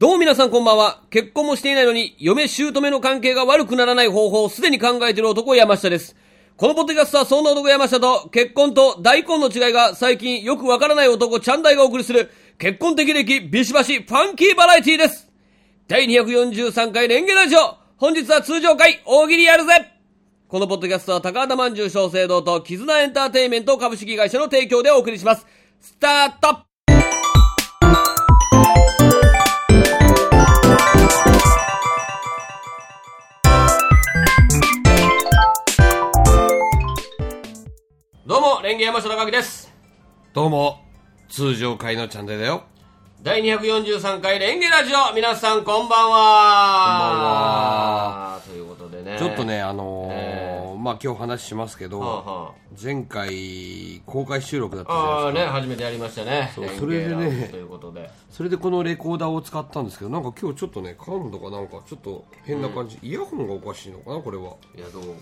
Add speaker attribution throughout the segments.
Speaker 1: どうも皆さんこんばんは。結婚もしていないのに、嫁姑の関係が悪くならない方法をすでに考えている男山下です。このポッドキャストはそんな男山下と、結婚と大根の違いが最近よくわからない男チャンダイがお送りする、結婚的歴ビシバシファンキーバラエティです。第243回レンゲラジオ。本日は通常回、大喜利やるぜこのポッドキャストは高畑まんじゅう小生堂と絆エンターテイメント株式会社の提供でお送りします。スタートどうも、レンゲ山下高木です。
Speaker 2: どうも、通常会のチャンネルだよ。
Speaker 1: 第243回レンゲラジオ皆さんこんばんは
Speaker 2: こんばんは
Speaker 1: ということでね。
Speaker 2: ちょっとね、あのー
Speaker 1: え
Speaker 2: まあ今日話しますけど、
Speaker 1: はあは
Speaker 2: 前回公開収録だった
Speaker 1: あ、
Speaker 2: じゃ
Speaker 1: ああね、
Speaker 2: ないですか。
Speaker 1: 初めてやりましたね。
Speaker 2: そうそれでね
Speaker 1: ラウンジということで。
Speaker 2: それでこのレコーダーを使ったんですけど、なんか今日ちょっとね、感度がなんかちょっと変な感じ、イヤホンがおかしいのかな、これは。
Speaker 1: いや、どうかね。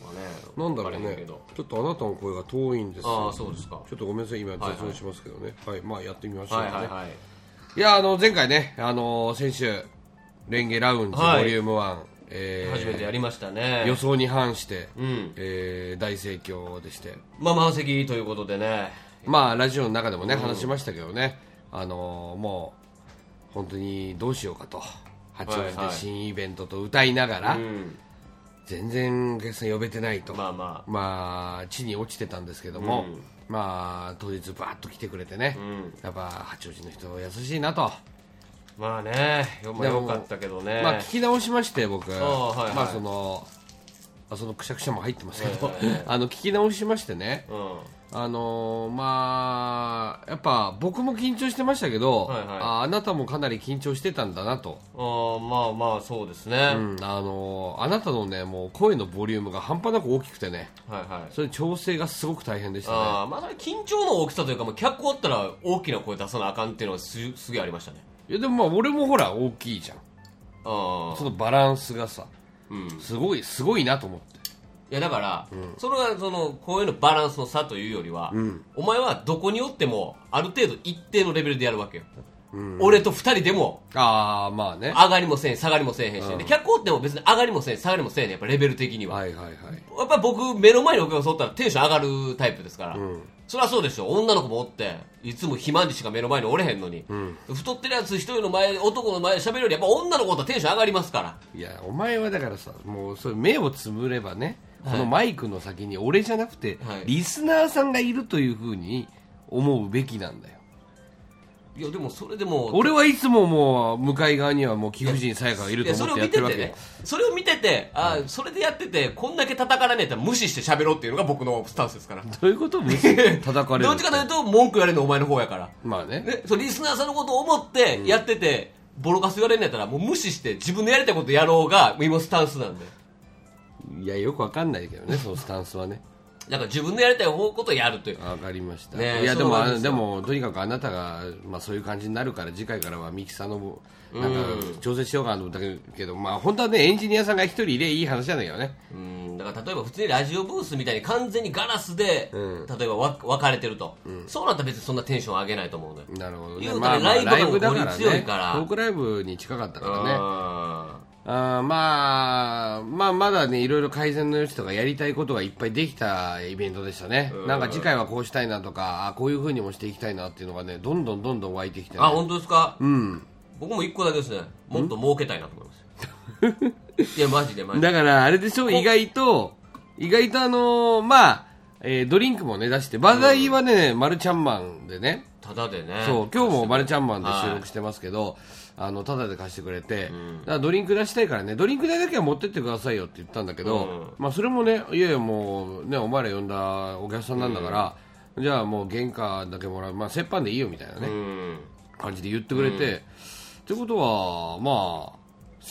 Speaker 2: なんだろうね。ちょっとあなたの声が遠いんですよ
Speaker 1: ああ、そうですか。
Speaker 2: ちょっとごめんなさい、今雑音しますけどね。はい、まあやってみましょうかね。
Speaker 1: はいはいはい。
Speaker 2: いや、あの、前回ね、あの先週、レンゲラウンジ
Speaker 1: はい
Speaker 2: ボリューム1、えー
Speaker 1: 初めてやりましたね。
Speaker 2: 予想に反して、
Speaker 1: うん。
Speaker 2: えー大盛況でして。
Speaker 1: まあ、満席ということでね。
Speaker 2: まあラジオの中でもね、話しましたけどね、あのーもう本当にどうしようかと八王子で
Speaker 1: はいはい
Speaker 2: 新イベントと歌いながら、
Speaker 1: うん。
Speaker 2: 全然お客さん呼べてないと、
Speaker 1: まあまあ。
Speaker 2: まあ地に落ちてたんですけども、
Speaker 1: うん
Speaker 2: まあ当日バーッと来てくれてね、
Speaker 1: うん。
Speaker 2: やっぱ八王子の人優しいなと、
Speaker 1: まあね、よまあよかったけどね。
Speaker 2: まあ聞き直しまして僕、
Speaker 1: ああはいはい。
Speaker 2: まあそのあそのくしゃくしゃも入ってますけど、あの聞き直しましてね、
Speaker 1: うん。
Speaker 2: あのーまあやっぱ僕も緊張してましたけど、
Speaker 1: はいはい。
Speaker 2: ああなたもかなり緊張してたんだなと、
Speaker 1: ああまあまあ、そうですね。
Speaker 2: うんあのーあなたのねもう声のボリュームが半端なく大きくてね。
Speaker 1: はいはい。
Speaker 2: それ調整がすごく大変でしたね。
Speaker 1: ああまあ緊張の大きさというか、まあ、脚おったら大きな声出さなあかんっていうのがすすげえありましたね
Speaker 2: いやでもまあ俺もほら大きいじゃん。そのバランスがさ
Speaker 1: うん。
Speaker 2: すごいすごいなと思って。
Speaker 1: いやだから、それはその声のバランスの差というよりは、
Speaker 2: ん。
Speaker 1: お前はどこにおってもある程度一定のレベルでやるわけよ、俺と二人でも。
Speaker 2: ああまあね。
Speaker 1: 上がりもせん下がりもせえへんし、で脚おっても別に上がりもせん下がりもせえへんやっぱレベル的には、
Speaker 2: はいはいはい。
Speaker 1: やっぱり僕目の前にお客さんおったらテンション上がるタイプですから、そりゃそうでしょ。女の子もおっていつも肥満児しか目の前におれへんのに、太ってるやつ一人の前男の前で喋るよりやっぱ女の子とテンション上がりますから。
Speaker 2: いやお前はだからさもうそれ目をつぶればね、このマイクの先に俺じゃなくて、
Speaker 1: はい。
Speaker 2: リスナーさんがいるというふうに思うべきなんだよ
Speaker 1: いやでもそれでも
Speaker 2: 俺はいつももう向かい側にはもう貴婦人さやかがいると思
Speaker 1: れを見てて
Speaker 2: ってやってるわけ
Speaker 1: ねそれを見ててあ、それでやっててこんだけ叩かれねえって無視して喋ろうっていうのが僕のスタンスですから。
Speaker 2: どういうこと無視？叩かれる
Speaker 1: どっちかというと文句言われるのお前の方やから。
Speaker 2: まあね。
Speaker 1: ね、そうリスナーさんのことを思ってやってて、ボロカス言われんのやったらもう無視して自分のやりたいことやろうが今スタンスなんで。
Speaker 2: いやよくわかんないけどねそのスタンスはね
Speaker 1: だから自分のやりたいことをやるという。
Speaker 2: わかりました、
Speaker 1: ね
Speaker 2: いやでも
Speaker 1: で
Speaker 2: もとにかくあなたが、まあ、そういう感じになるから次回からはミキさんのなんか調整しようかなと思ったけど、まあ本当はねエンジニアさんが一人いれいい話なんだけどね。
Speaker 1: うん。だから例えば普通にラジオブースみたいに完全にガラスで、
Speaker 2: うん。
Speaker 1: 例えばわ分かれてると、そうなったら別にそんなテンション上げないと思うのよ。
Speaker 2: なるほどね。
Speaker 1: 言うたらライブ感がより強いから。
Speaker 2: トークライブに近かったからね
Speaker 1: あ
Speaker 2: まあまあまだねいろいろ改善の余地とかやりたいことがいっぱいできたイベントでしたね。なんか次回はこうしたいなとかあこういう風にもしていきたいなっていうのがねどんどんどんどん湧いてきて、ね、
Speaker 1: あ本当ですか、
Speaker 2: うん。
Speaker 1: 僕も一個だけですね。もっと儲けたいなと思います。いやマジでマジで。
Speaker 2: だからあれでしょ？意外と意外とあのーまあ、えードリンクもね出して話題はね、マルちゃんマンでね。
Speaker 1: ただでね。
Speaker 2: そう今日もマルちゃんマンで収
Speaker 1: はい。
Speaker 2: 録してますけど、あのタダで貸してくれて、だからドリンク出したいからねドリンク代だけは持ってってくださいよって言ったんだけど、
Speaker 1: うん。
Speaker 2: まあ、それもねいやいやもうねお前ら呼んだお客さんなんだから、じゃあもう原価だけもらう、まあ、折半でいいよみたいなね、
Speaker 1: うん。
Speaker 2: 感じで言ってくれて、ってことはまあ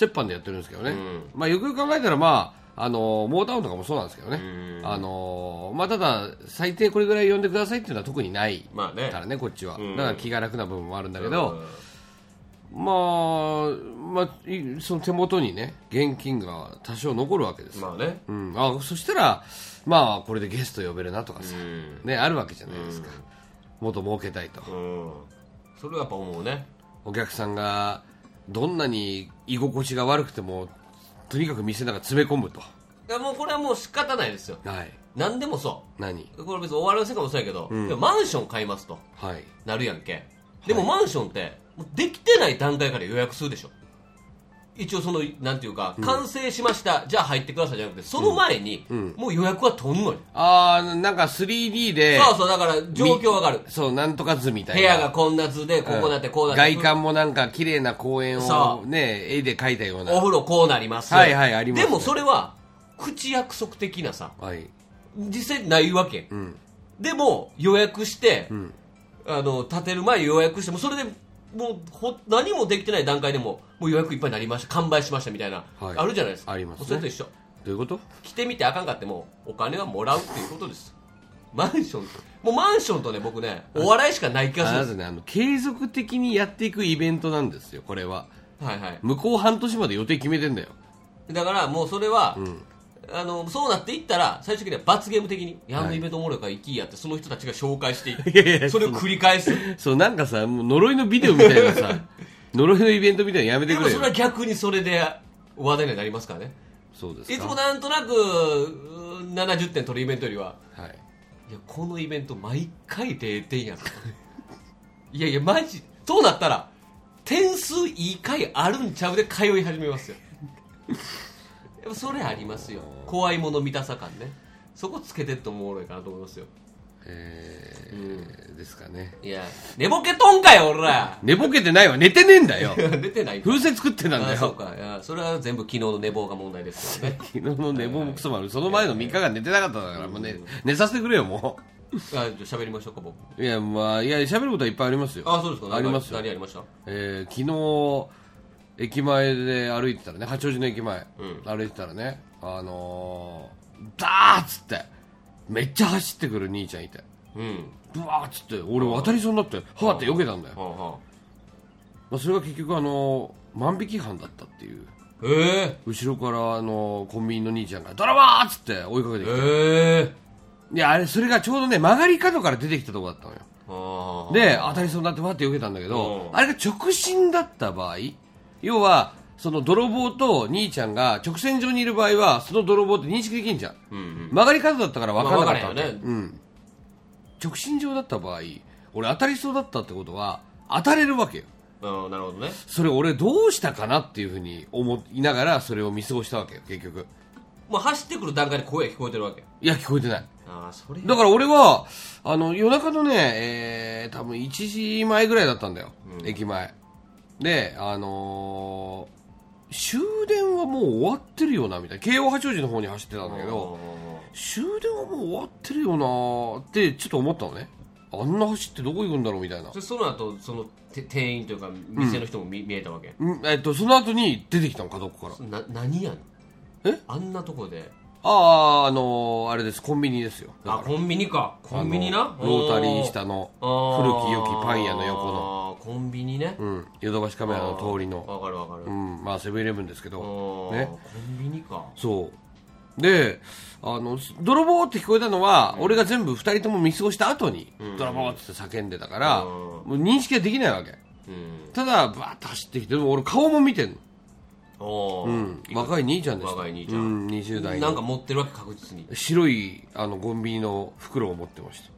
Speaker 2: 折半でやってるんですけどね、
Speaker 1: うん。
Speaker 2: まあ、よくよく考えたらまああのモータウンとかもそうなんですけどね、
Speaker 1: うん。
Speaker 2: あのまあ、ただ最低これぐらい呼んでくださいっていうのは特にない
Speaker 1: まあね。
Speaker 2: からねこっちは、
Speaker 1: うん。
Speaker 2: だから気が楽な部分もあるんだけど、まあ、まあ、いその手元にね現金が多少残るわけです。よ、
Speaker 1: まあね。
Speaker 2: うん、あそしたらまあこれでゲスト呼べるなとかさ、
Speaker 1: うん。
Speaker 2: ね、あるわけじゃないですか、もっと儲けたいと、
Speaker 1: うん。それはやっぱ思うね。
Speaker 2: お客さんがどんなに居心地が悪くてもとにかく店の中詰め込むと。
Speaker 1: いやもうこれはもう仕方ないですよ。
Speaker 2: はい。
Speaker 1: 何でもそ
Speaker 2: 何？
Speaker 1: うこれ別にお笑いの世界もそうやけど、
Speaker 2: うん。
Speaker 1: マンション買いますと。
Speaker 2: はい。
Speaker 1: なるやんけ。でもマンションってもうできてない段階から予約するでしょ。一応そのなんていうか、完成しましたじゃあ入ってくださいじゃなくてその前に、
Speaker 2: うん。
Speaker 1: もう予約は取んのに、
Speaker 2: ああなんか 3D で
Speaker 1: そうそうだから状況わかる。
Speaker 2: そうなんとか図みたいな。
Speaker 1: 部屋がこんな図でここなってこうなって、
Speaker 2: 外観もなんか綺麗な公園
Speaker 1: そ
Speaker 2: をね絵で描いたような。
Speaker 1: お風呂こうなります
Speaker 2: はいはいありますね。
Speaker 1: でもそれは口約束的なさ
Speaker 2: はい。
Speaker 1: 実際ないわけ、
Speaker 2: うん。
Speaker 1: でも予約して、
Speaker 2: ん。
Speaker 1: あの建てる前に予約してもそれでもうほ何もできてない段階でももう予約いっぱいになりました完売しましたみたいな、
Speaker 2: はい。
Speaker 1: あるじゃないですか。
Speaker 2: ありますね。
Speaker 1: それと一緒。
Speaker 2: どういうこと？
Speaker 1: 来てみてあかんかってもお金はもらうっていうことです。マンションもうマンションとね僕ねお笑いしかない気がする。
Speaker 2: ねあの継続的にやっていくイベントなんですよこれは。
Speaker 1: はいはい。
Speaker 2: 向こう半年まで予定決めてんだよ。
Speaker 1: だからもうそれは、
Speaker 2: ん
Speaker 1: あのそうなっていったら最終的には罰ゲーム的にやんのイベントおもろいから行きやってその人たちが紹介していって
Speaker 2: いやいや
Speaker 1: それを繰り返す。
Speaker 2: そうなんかさもう呪いのビデオみたいなさ 呪いのイベントみたいなのやめてくれよ。
Speaker 1: でもそれは逆にそれで話題になりますからね。
Speaker 2: そうですか。
Speaker 1: いつもなんとなくうー70点取るイベントよりは
Speaker 2: はい。
Speaker 1: いやこのイベント毎回0点やん いやいやマジそうなったら点数いい回あるんちゃうで通い始めますよやっぱそれありますよ。怖いもの見たさ感ね。そこつけてってもおもろいかなと思いますよ。
Speaker 2: えーですかね。
Speaker 1: いや寝ぼけとんかよ俺ら。
Speaker 2: 寝ぼけてないわ。寝てねえんだよ。
Speaker 1: 出てない。
Speaker 2: 風船作ってたんだ
Speaker 1: あそう
Speaker 2: よ
Speaker 1: か。いやそれは全部昨日の寝坊が問題ですよ。ね
Speaker 2: 昨日の寝坊もクソもあるその前の3日間寝てなかったんだからもうね寝させてくれよも
Speaker 1: あじゃあ喋りましょうか僕。
Speaker 2: ういやまあいや喋ることはいっぱいありますよ。
Speaker 1: あそうですか
Speaker 2: ありますよ。
Speaker 1: 何ありました？
Speaker 2: えー昨日駅前で歩いてたらね八王子の駅前、
Speaker 1: うん。
Speaker 2: 歩いてたらねあのー、ダーッつってめっちゃ走ってくる兄ちゃんいて。
Speaker 1: うん。
Speaker 2: ブワーッつって俺渡りそうになってはーって避けたんだよ、
Speaker 1: はあは
Speaker 2: まあ、それが結局あのー万引き犯だったっていう。
Speaker 1: あえ
Speaker 2: 後ろからあのーコンビニの兄ちゃんが「ドラマー!」っつって追いかけて
Speaker 1: え
Speaker 2: きて、
Speaker 1: え
Speaker 2: いやあれそれがちょうどね曲がり角から出てきたとこだったのよ。
Speaker 1: ああ
Speaker 2: で当たりそうになってわって避けたんだけど
Speaker 1: うん。
Speaker 2: あれが直進だった場合要はその泥棒と兄ちゃんが直線上にいる場合はその泥棒って認識できんじゃん。
Speaker 1: うんうん。
Speaker 2: 曲がり角だったから分からなかった
Speaker 1: まあね。
Speaker 2: うん、直進上だった場合俺当たりそうだったってことは当たれるわけよ。
Speaker 1: うんなるほどね。
Speaker 2: それ俺どうしたかなっていうふうに思いながらそれを見過ごしたわけよ結局。
Speaker 1: もう走ってくる段階で声聞こえてるわけ。
Speaker 2: いや聞こえてない。
Speaker 1: ああそれ
Speaker 2: だから俺はあの夜中のね、えー、多分1時前ぐらいだったんだよ、駅前であのー終電はもう終わってるよなみたいな。京王八王子の方に走ってたんだけど終電はもう終わってるよなーってちょっと思ったのね。あんな走ってどこ行くんだろうみたいな。
Speaker 1: その後そのて店員というか店の人も見,、見えたわけ？
Speaker 2: んえっとその後に出てきたの角っこから。
Speaker 1: な何やねん
Speaker 2: え？
Speaker 1: あんなとこで
Speaker 2: あああのーあれです。コンビニですよ。だから。
Speaker 1: あコンビニか。コンビニな？
Speaker 2: あのロータリー下の古き良きパン屋の横の。
Speaker 1: のコンビニね。
Speaker 2: うん。ヨドバシカメラの通りの。
Speaker 1: わかるわかる、
Speaker 2: うん。まあセブンイレブンですけ
Speaker 1: あ
Speaker 2: ど
Speaker 1: ー
Speaker 2: ね。
Speaker 1: コンビニか。
Speaker 2: そう。であの泥棒って聞こえたのは、俺が全部2人とも見過ごした後に、泥棒って叫んでたから、
Speaker 1: うん。
Speaker 2: もう認識はできないわけ。
Speaker 1: うん。
Speaker 2: ただバーッと走ってきてでも俺顔も見てんの、うん、若い兄ちゃんでした
Speaker 1: 若い兄ちゃん。
Speaker 2: うん、20代の
Speaker 1: なんか持ってるわけ確実に。
Speaker 2: 白いあのコンビニの袋を持ってました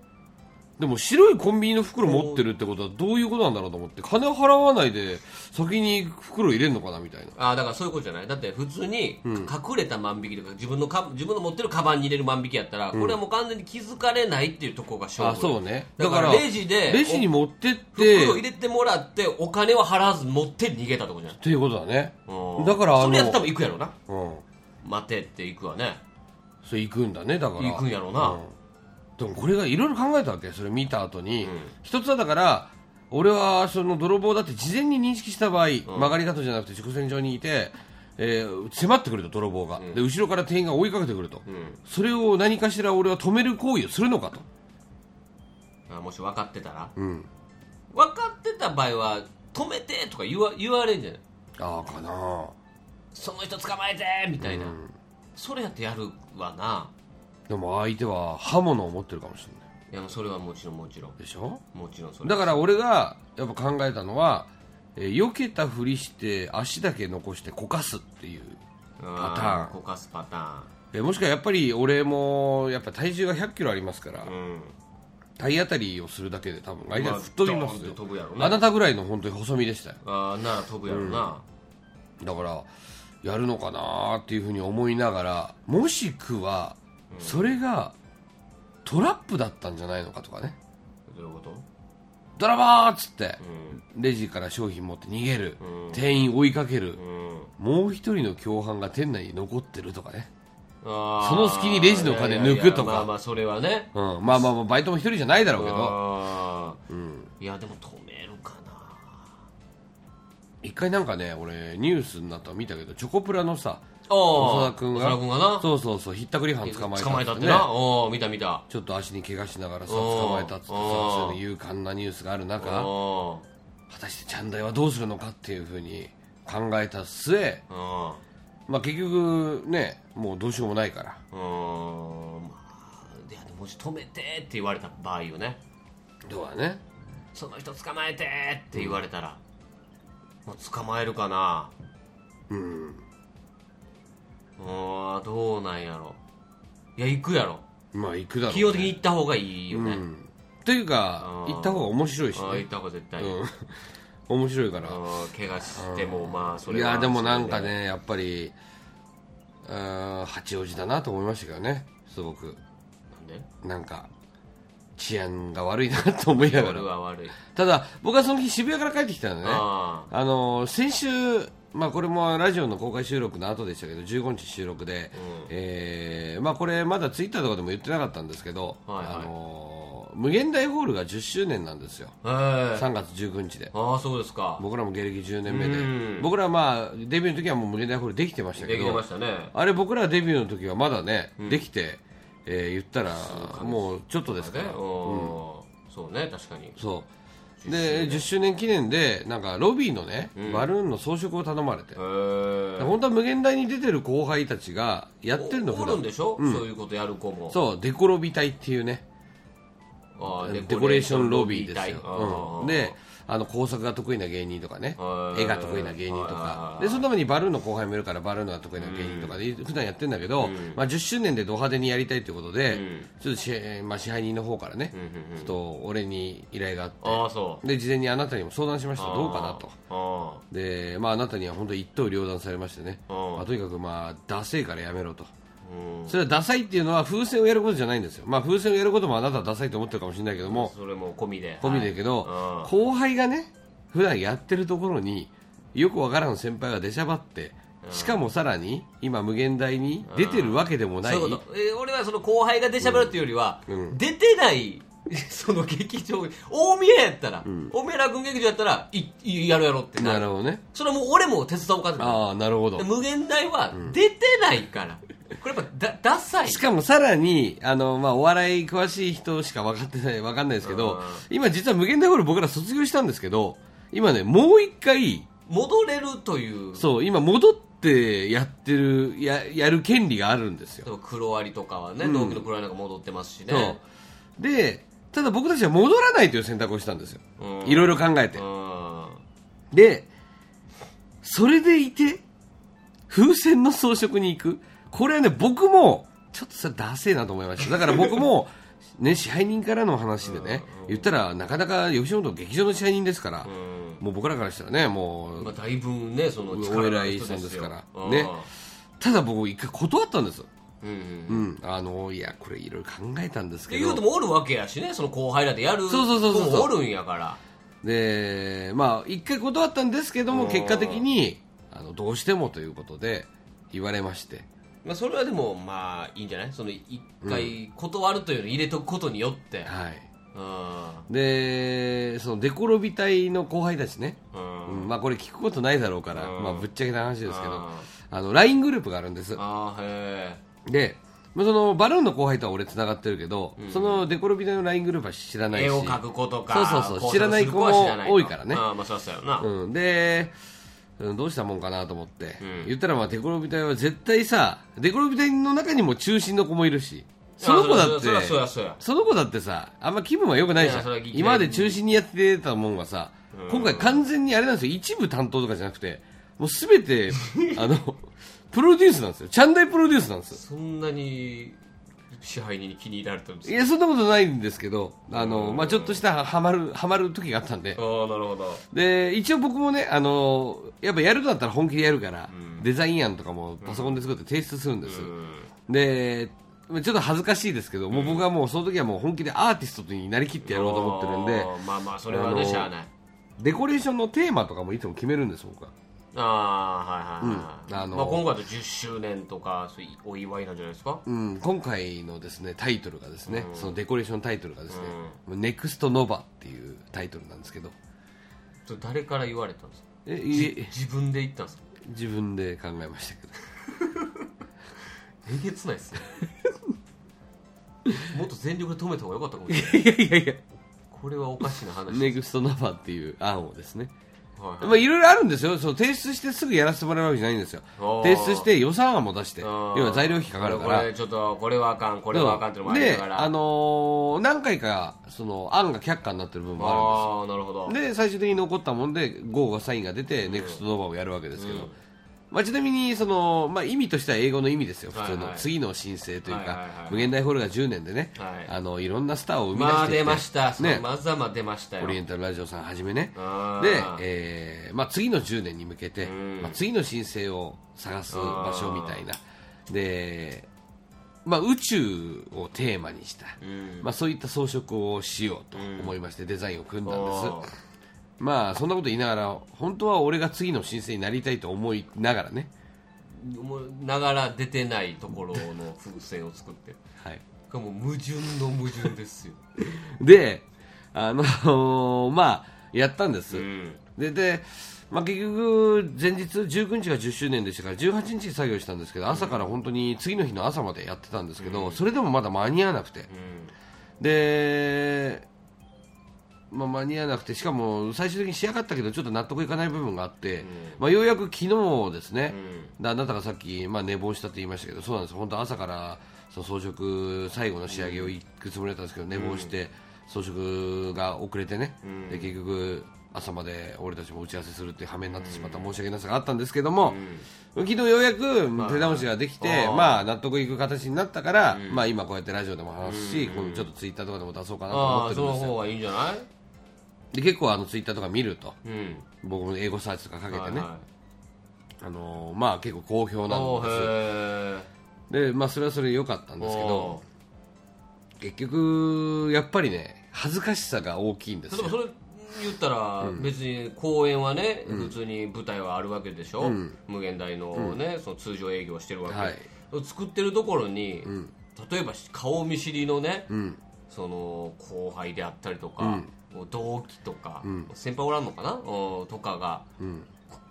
Speaker 2: でも白いコンビニの袋持ってるってことはどういうことなんだろうと思って金払わないで先に袋入れんのかなみたいな。
Speaker 1: ああだからそういうことじゃない？だって普通に隠れた万引きとか自分のか自分の持ってるカバンに入れる万引きやったら、これはもう完全に気づかれないっていうところが勝負
Speaker 2: あそうね。
Speaker 1: だからレジで
Speaker 2: レジに持ってって
Speaker 1: 袋入れてもらってお金は払わず持って逃げたとこじゃない？
Speaker 2: っていうことだね。
Speaker 1: うん。
Speaker 2: だからあの
Speaker 1: それやったら行くやろな。
Speaker 2: うん。
Speaker 1: 待てって行くわね。
Speaker 2: それ行くんだねだから。
Speaker 1: 行くんやろな。
Speaker 2: うんでもこれがいろいろ考えたわけそれ見た後に、
Speaker 1: うん。
Speaker 2: 一つはだから俺はその泥棒だって事前に認識した場合、曲がり角じゃなくて直線上にいて、えー迫ってくると泥棒が、で後ろから店員が追いかけてくると、
Speaker 1: うん。
Speaker 2: それを何かしら俺は止める行為をするのかと、
Speaker 1: あもし分かってたら？
Speaker 2: うん、
Speaker 1: 分かってた場合は止めてとか言わ言われんじゃない？
Speaker 2: ああかな
Speaker 1: その人捕まえてみたいな、それやってやるわな
Speaker 2: でも相手は刃物を持ってるかもしれない。
Speaker 1: いやもうそれはもちろんもちろん。
Speaker 2: でしょ？
Speaker 1: もちろんそれ
Speaker 2: だから俺がやっぱ考えたのはえー避けたふりして足だけ残してこかすっていうパターン。
Speaker 1: こかすパタ
Speaker 2: えーもしくはやっぱり俺もやっぱ体重が1 0 0キロありますから、
Speaker 1: ーンうん。
Speaker 2: 体当たりをするだけで多分間
Speaker 1: まあ
Speaker 2: 吹っ飛びますよ。
Speaker 1: って飛ぶやろね
Speaker 2: あなたぐらいの本当に細身でしたよ。
Speaker 1: ああなら飛ぶやろな、
Speaker 2: だからやるのかなっていうふうに思いながらもしくはそれがトラップだったんじゃないのかとかね。
Speaker 1: どういうこと？
Speaker 2: ドラバーっつって。
Speaker 1: うん。
Speaker 2: レジから商品持って逃げる。
Speaker 1: うん。
Speaker 2: 店員追いかける。
Speaker 1: うん。
Speaker 2: もう一人の共犯が店内に残ってるとかね。その隙にレジの金抜くとか。
Speaker 1: まあまあそれはね。
Speaker 2: うん、まあまあまあバイトも一人じゃないだろうけど、
Speaker 1: あ
Speaker 2: うん、
Speaker 1: ーいやでも止めるかな。
Speaker 2: 一回なんかね俺ニュースになったの見たけどチョコプラのさ長田君が。
Speaker 1: 君がな。
Speaker 2: そうそうそう。ひったくり犯捕まえた
Speaker 1: 捕まえたって
Speaker 2: ね
Speaker 1: な。おお見た見た。
Speaker 2: ちょっと足に怪我しながらさ
Speaker 1: うん
Speaker 2: 捕まえたっつってさ
Speaker 1: うん
Speaker 2: そういう勇敢なニュースがある中
Speaker 1: あ
Speaker 2: 果たしてチャンダイはどうするのかっていうふうに考えた末、
Speaker 1: あ
Speaker 2: まあ、結局ねもうどうしようもないから。
Speaker 1: うん。まあいやでももし止めてって言われた場合よね。
Speaker 2: どうだね。
Speaker 1: その人捕まえてって言われたら、もう捕まえるかな。
Speaker 2: うん
Speaker 1: うん。どうなんやろ。いや行くやろ。
Speaker 2: まあ行くだろう、ね、
Speaker 1: 基本的に行った方がいいよね、
Speaker 2: うん。というか
Speaker 1: うん
Speaker 2: 行った方が面白いしね。
Speaker 1: ああ行った方が絶対いい、
Speaker 2: うん。面白いから。
Speaker 1: うん。怪我してもまあそ
Speaker 2: い
Speaker 1: れは
Speaker 2: やでもなんかねやっぱりうん八王子だなと思いましたけどね。すごく。
Speaker 1: なん
Speaker 2: か治安が悪いなと思いなが
Speaker 1: 俺
Speaker 2: ら
Speaker 1: は悪い。
Speaker 2: ただ僕はその日渋谷から帰ってきたんでね。
Speaker 1: あ
Speaker 2: あの先週、まあ、これもラジオの公開収録の後でしたけど15日収録で、えーまあ、これまだツイッターとかでも言ってなかったんですけど、
Speaker 1: はいはい。
Speaker 2: あの無限大ホールが10周年なんですよ。
Speaker 1: あええ
Speaker 2: 3月19日で。
Speaker 1: ああそうですか。
Speaker 2: 僕らも芸歴10年目で。
Speaker 1: うん。
Speaker 2: 僕らはまあデビューの時はもう無限大ホールできてましたけ
Speaker 1: できて
Speaker 2: ど
Speaker 1: ましたね。
Speaker 2: あれ僕らデビューの時はまだね、できて、えー言ったらもうちょっとですから、
Speaker 1: ね。うん。そうね確かに。
Speaker 2: そうで10周年記念でなんかロビーのね、バルーンの装飾を頼まれて、本当は無限大に出てる後輩たちがやってるの
Speaker 1: おるんでしょ、そういうことやる子も。
Speaker 2: そうデコロビ隊っていうね。デコレーションロビーです
Speaker 1: 隊。
Speaker 2: よ、うん、であの工作が得意な芸人とかね
Speaker 1: はい。
Speaker 2: 絵が得意な芸人とか。
Speaker 1: はい
Speaker 2: でそのためにバルーンの後輩もいるからバルーンが得意な芸人とかで普段やってるんだけど、まあ、10周年でド派手にやりたいということで、ちょっと支,、まあ、支配人の方からね、ちょっと俺に依頼があって。で事前にあなたにも相談しました。どうかなと。
Speaker 1: あ
Speaker 2: で、まあ、あなたには本当一刀両断されましてね、
Speaker 1: うん
Speaker 2: まあ、とにかくまあダセいからやめろとそれはダサいっていうのは風船をやることじゃないんですよ、まあ、風船をやることもあなたはダサいと思ってるかもしれないけども
Speaker 1: それも込みで。
Speaker 2: 込みだけど、
Speaker 1: はい
Speaker 2: 後輩がね普段やってるところによくわからん先輩が出しゃばってしかもさらに今無限大に出てるわけでもない
Speaker 1: そういうえー俺はその後輩が出しゃばるっていうよりは、
Speaker 2: うん。
Speaker 1: 出てない その劇場大宮やったら、大宮楽劇場やったらいいやるやろってなる。
Speaker 2: ほどね。
Speaker 1: それはもう俺も手伝おうかって
Speaker 2: ああなるほど。
Speaker 1: で無限大は出てないから、これやっぱだダサい。
Speaker 2: しかもさらにあの、まあ、お笑い詳しい人しか分かってない分かんないですけど今実は無限大ホール僕ら卒業したんですけど今ねもう一回
Speaker 1: 戻れるという。
Speaker 2: そう今戻ってやってるややる権利があるんですよ。
Speaker 1: 黒アリとかはね、同期の黒アリなんか戻ってますしね。
Speaker 2: でただ僕たちは戻らないという選択をしたんですよ。
Speaker 1: うん。
Speaker 2: いろいろ考えて。
Speaker 1: うん。
Speaker 2: でそれでいて風船の装飾に行くこれはね僕もちょっとそれダセえなと思いました。だから僕も ね支配人からの話でね言ったらなかなか吉本劇場の支配人ですからもう僕らからしたらねもう
Speaker 1: まあ、だいぶねその
Speaker 2: お偉いさんですから。
Speaker 1: うん。
Speaker 2: ね。ただ僕一回断ったんです
Speaker 1: うんうん
Speaker 2: うん。あのいやこれいろいろ考えたんですけ
Speaker 1: で言うと
Speaker 2: ど
Speaker 1: もおるわけやしねその後輩らでやる
Speaker 2: そうそうそうそう
Speaker 1: 子もおるんやから。
Speaker 2: でまあ一回断ったんですけども
Speaker 1: うん。
Speaker 2: 結果的にあのどうしてもということで言われまして
Speaker 1: まあ、それはでもまあいいんじゃない？その一回断るというのを入れとくことによって。
Speaker 2: はい。
Speaker 1: うん。
Speaker 2: でそのデコロビ隊の後輩たちね、
Speaker 1: うん。
Speaker 2: うんまあ、これ聞くことないだろうから、
Speaker 1: うん。
Speaker 2: まあ、ぶっちゃけた話ですけど
Speaker 1: うん。
Speaker 2: あの LINE グループがあるんです。
Speaker 1: ああへ
Speaker 2: でまあそのバルーンの後輩とは俺つながってるけど、そのデコロビ隊の LINE グループは知らないし。
Speaker 1: え絵を描く子とか
Speaker 2: そうそうそう知らない子も多いからね。
Speaker 1: ああまあそうそうやな、
Speaker 2: うん、で、うん、どうしたもんかなと思って、
Speaker 1: ん。
Speaker 2: 言ったらまあデコロビ隊は絶対さデコロビ隊の中にも中心の子もいるし。その子だって
Speaker 1: そ
Speaker 2: の子だってさあんま気分は良くないじゃん。今まで中心にやってたもんがさ、今回完全にあれなんですよ。一部担当とかじゃなくてもう全てあの プロデュースなんですよ。チャンダイプロデュースなんですよ。
Speaker 1: そんなに支配人に気に入られたんです
Speaker 2: いやそんなことないんですけどあの、まあ、ちょっとしたハマるハマる時があったんで。
Speaker 1: ああなるほど。
Speaker 2: で一応僕もねあのやっぱやるとなったら本気でやるから、デザイン案とかもパソコンで作って提出するんです、でちょっと恥ずかしいですけど、もう僕はもうその時はもう本気でアーティストになりきってやろうと思ってるんで
Speaker 1: まあまあそれはねしゃあない。
Speaker 2: デコレーションのテーマとかもいつも決めるんです僕は
Speaker 1: ああはいはいはい、
Speaker 2: うん。あの
Speaker 1: まあ、今回だと10周年とかそういうお祝いなんじゃないですか？
Speaker 2: うん、今回のですねタイトルがですね、そのデコレーションタイトルがですね「ネクストノバっていうタイトルなんですけど。
Speaker 1: 誰から言われたんですか？
Speaker 2: え
Speaker 1: 自分で言ったんですか？
Speaker 2: 自分で考えましたけど。
Speaker 1: えげつないっすね。もっと全力で止めた方が良かったかもしれない。
Speaker 2: いやいやいや
Speaker 1: これはおかしな話
Speaker 2: ネクストノバっていう案をですね
Speaker 1: はい
Speaker 2: まあいろいろあるんですよ。そう提出してすぐやらせてもらうわけじゃないんですよ。提出して予算案も出して要は材料費かかるから。
Speaker 1: これちょっとこれはあかん。これはあかんっていうのもありな
Speaker 2: で
Speaker 1: がら。
Speaker 2: あのー何回かその案が却下になってる部分もあるんですよ。
Speaker 1: ああなるほど。
Speaker 2: で最終的に残ったもんで GO がサインが出てネクストノーバーをやるわけですけど、
Speaker 1: うん
Speaker 2: まあ、ちなみにその、まあ、意味としては英語の意味ですよ普通の、
Speaker 1: はい。はい
Speaker 2: 次の申請というか、
Speaker 1: はいはいはい
Speaker 2: 無限大ホールが10年でね、
Speaker 1: はい。
Speaker 2: あのいろんなスターを生み出して
Speaker 1: まあました、
Speaker 2: ね。
Speaker 1: まざま出ましたよ。
Speaker 2: オリエンタルラジオさんはじめね。で、えーまあ、次の10年に向けて、
Speaker 1: ん。
Speaker 2: まあ、次の申請を探す場所みたいな。で、まあ、宇宙をテーマにした、
Speaker 1: うん。
Speaker 2: まあ、そういった装飾をしようと思いまして、デザインを組んだんですまあそんなこと言いながら本当は俺が次の申請になりたいと思いながらね、
Speaker 1: ながら出てないところの風船を作って。る
Speaker 2: はい、
Speaker 1: もう矛盾の矛盾ですよ、
Speaker 2: であのまあやったんです、
Speaker 1: うん。
Speaker 2: でで、まあ、結局前日19日が10周年でしたから18日作業したんですけど朝から本当に次の日の朝までやってたんですけど、それでもまだ間に合わなくて。で、まあ、間に合わなくてしかも最終的に仕上がったけどちょっと納得いかない部分があって、まあ、ようやく昨日ですね、であなたがさっき、まあ、寝坊したって言いましたけどそうなんです本当朝からその装飾最後の仕上げを行くつもりだったんですけど、寝坊して装飾が遅れてね、で結局朝まで俺たちも打ち合わせするっていう羽目になってしまった申し訳なさがあったんですけども、昨日ようやく手直しができて、
Speaker 1: あー。
Speaker 2: まあ、納得いく形になったから、まあ、今こうやってラジオでも話すし、このちょっとツイッターとかでも出そうかなと思
Speaker 1: ああ
Speaker 2: ってるんですよ。
Speaker 1: その方がいいんじゃない？
Speaker 2: で結構あのツイッターとか見ると。
Speaker 1: うん。
Speaker 2: 僕も英語サーチとかかけてね、
Speaker 1: はいは
Speaker 2: あのーまあ結構好評なんです。でまあそれはそれで良かったんですけど結局やっぱりね恥ずかしさが大きいんですよ。
Speaker 1: それ言ったら別に公演はね、普通に舞台はあるわけでしょ、無限大のね、その通常営業をしてるわけ、
Speaker 2: はい。
Speaker 1: 作ってるところに、例えば顔見知りのね、
Speaker 2: ん。
Speaker 1: その後輩であったりとか、同期とか、先輩おらんのかな、うん。とかが、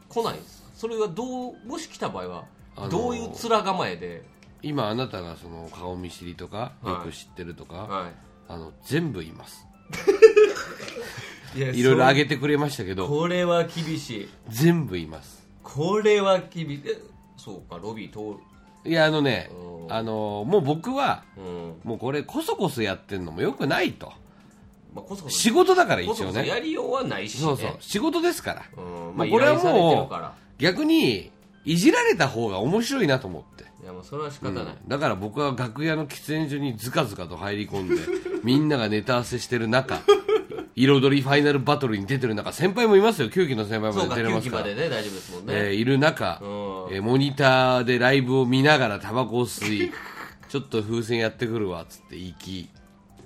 Speaker 1: こ来ないんです。それはどうもし来た場合は
Speaker 2: あのー
Speaker 1: どういう面構えで、
Speaker 2: 今あなたがその顔見知りとか
Speaker 1: はい。
Speaker 2: よく知ってるとか、
Speaker 1: は
Speaker 2: あの全部います。
Speaker 1: い、
Speaker 2: ろいろ
Speaker 1: そ
Speaker 2: 挙げてくれましたけど
Speaker 1: これは厳しい。
Speaker 2: 全部います。
Speaker 1: これは厳しい。えそうかロビー通る。
Speaker 2: いやあのね
Speaker 1: うん。
Speaker 2: あのもう僕は
Speaker 1: うん。
Speaker 2: もうこれこそこそやってんのもよくないと
Speaker 1: まあ、こそこそ。
Speaker 2: 仕事だから一応ね。
Speaker 1: やりようはないし、ね、
Speaker 2: そうそう。仕事ですから。
Speaker 1: うん。まあ、
Speaker 2: まあこれはもう逆にいじられた方が面白いなと思って。
Speaker 1: いやもうそれは仕方ない、
Speaker 2: だから僕は楽屋の喫煙所にずかずかと入り込んで みんながネタ合わせしてる中彩りファイナルバトルに出てる中先輩もいますよ。9期の先輩
Speaker 1: そうか9
Speaker 2: まで出れますから。
Speaker 1: 期までね大丈夫ですもんね、
Speaker 2: えーいる中、
Speaker 1: うん。
Speaker 2: えーモニターでライブを見ながらタバコを吸いちょっと風船やってくるわっつって行き。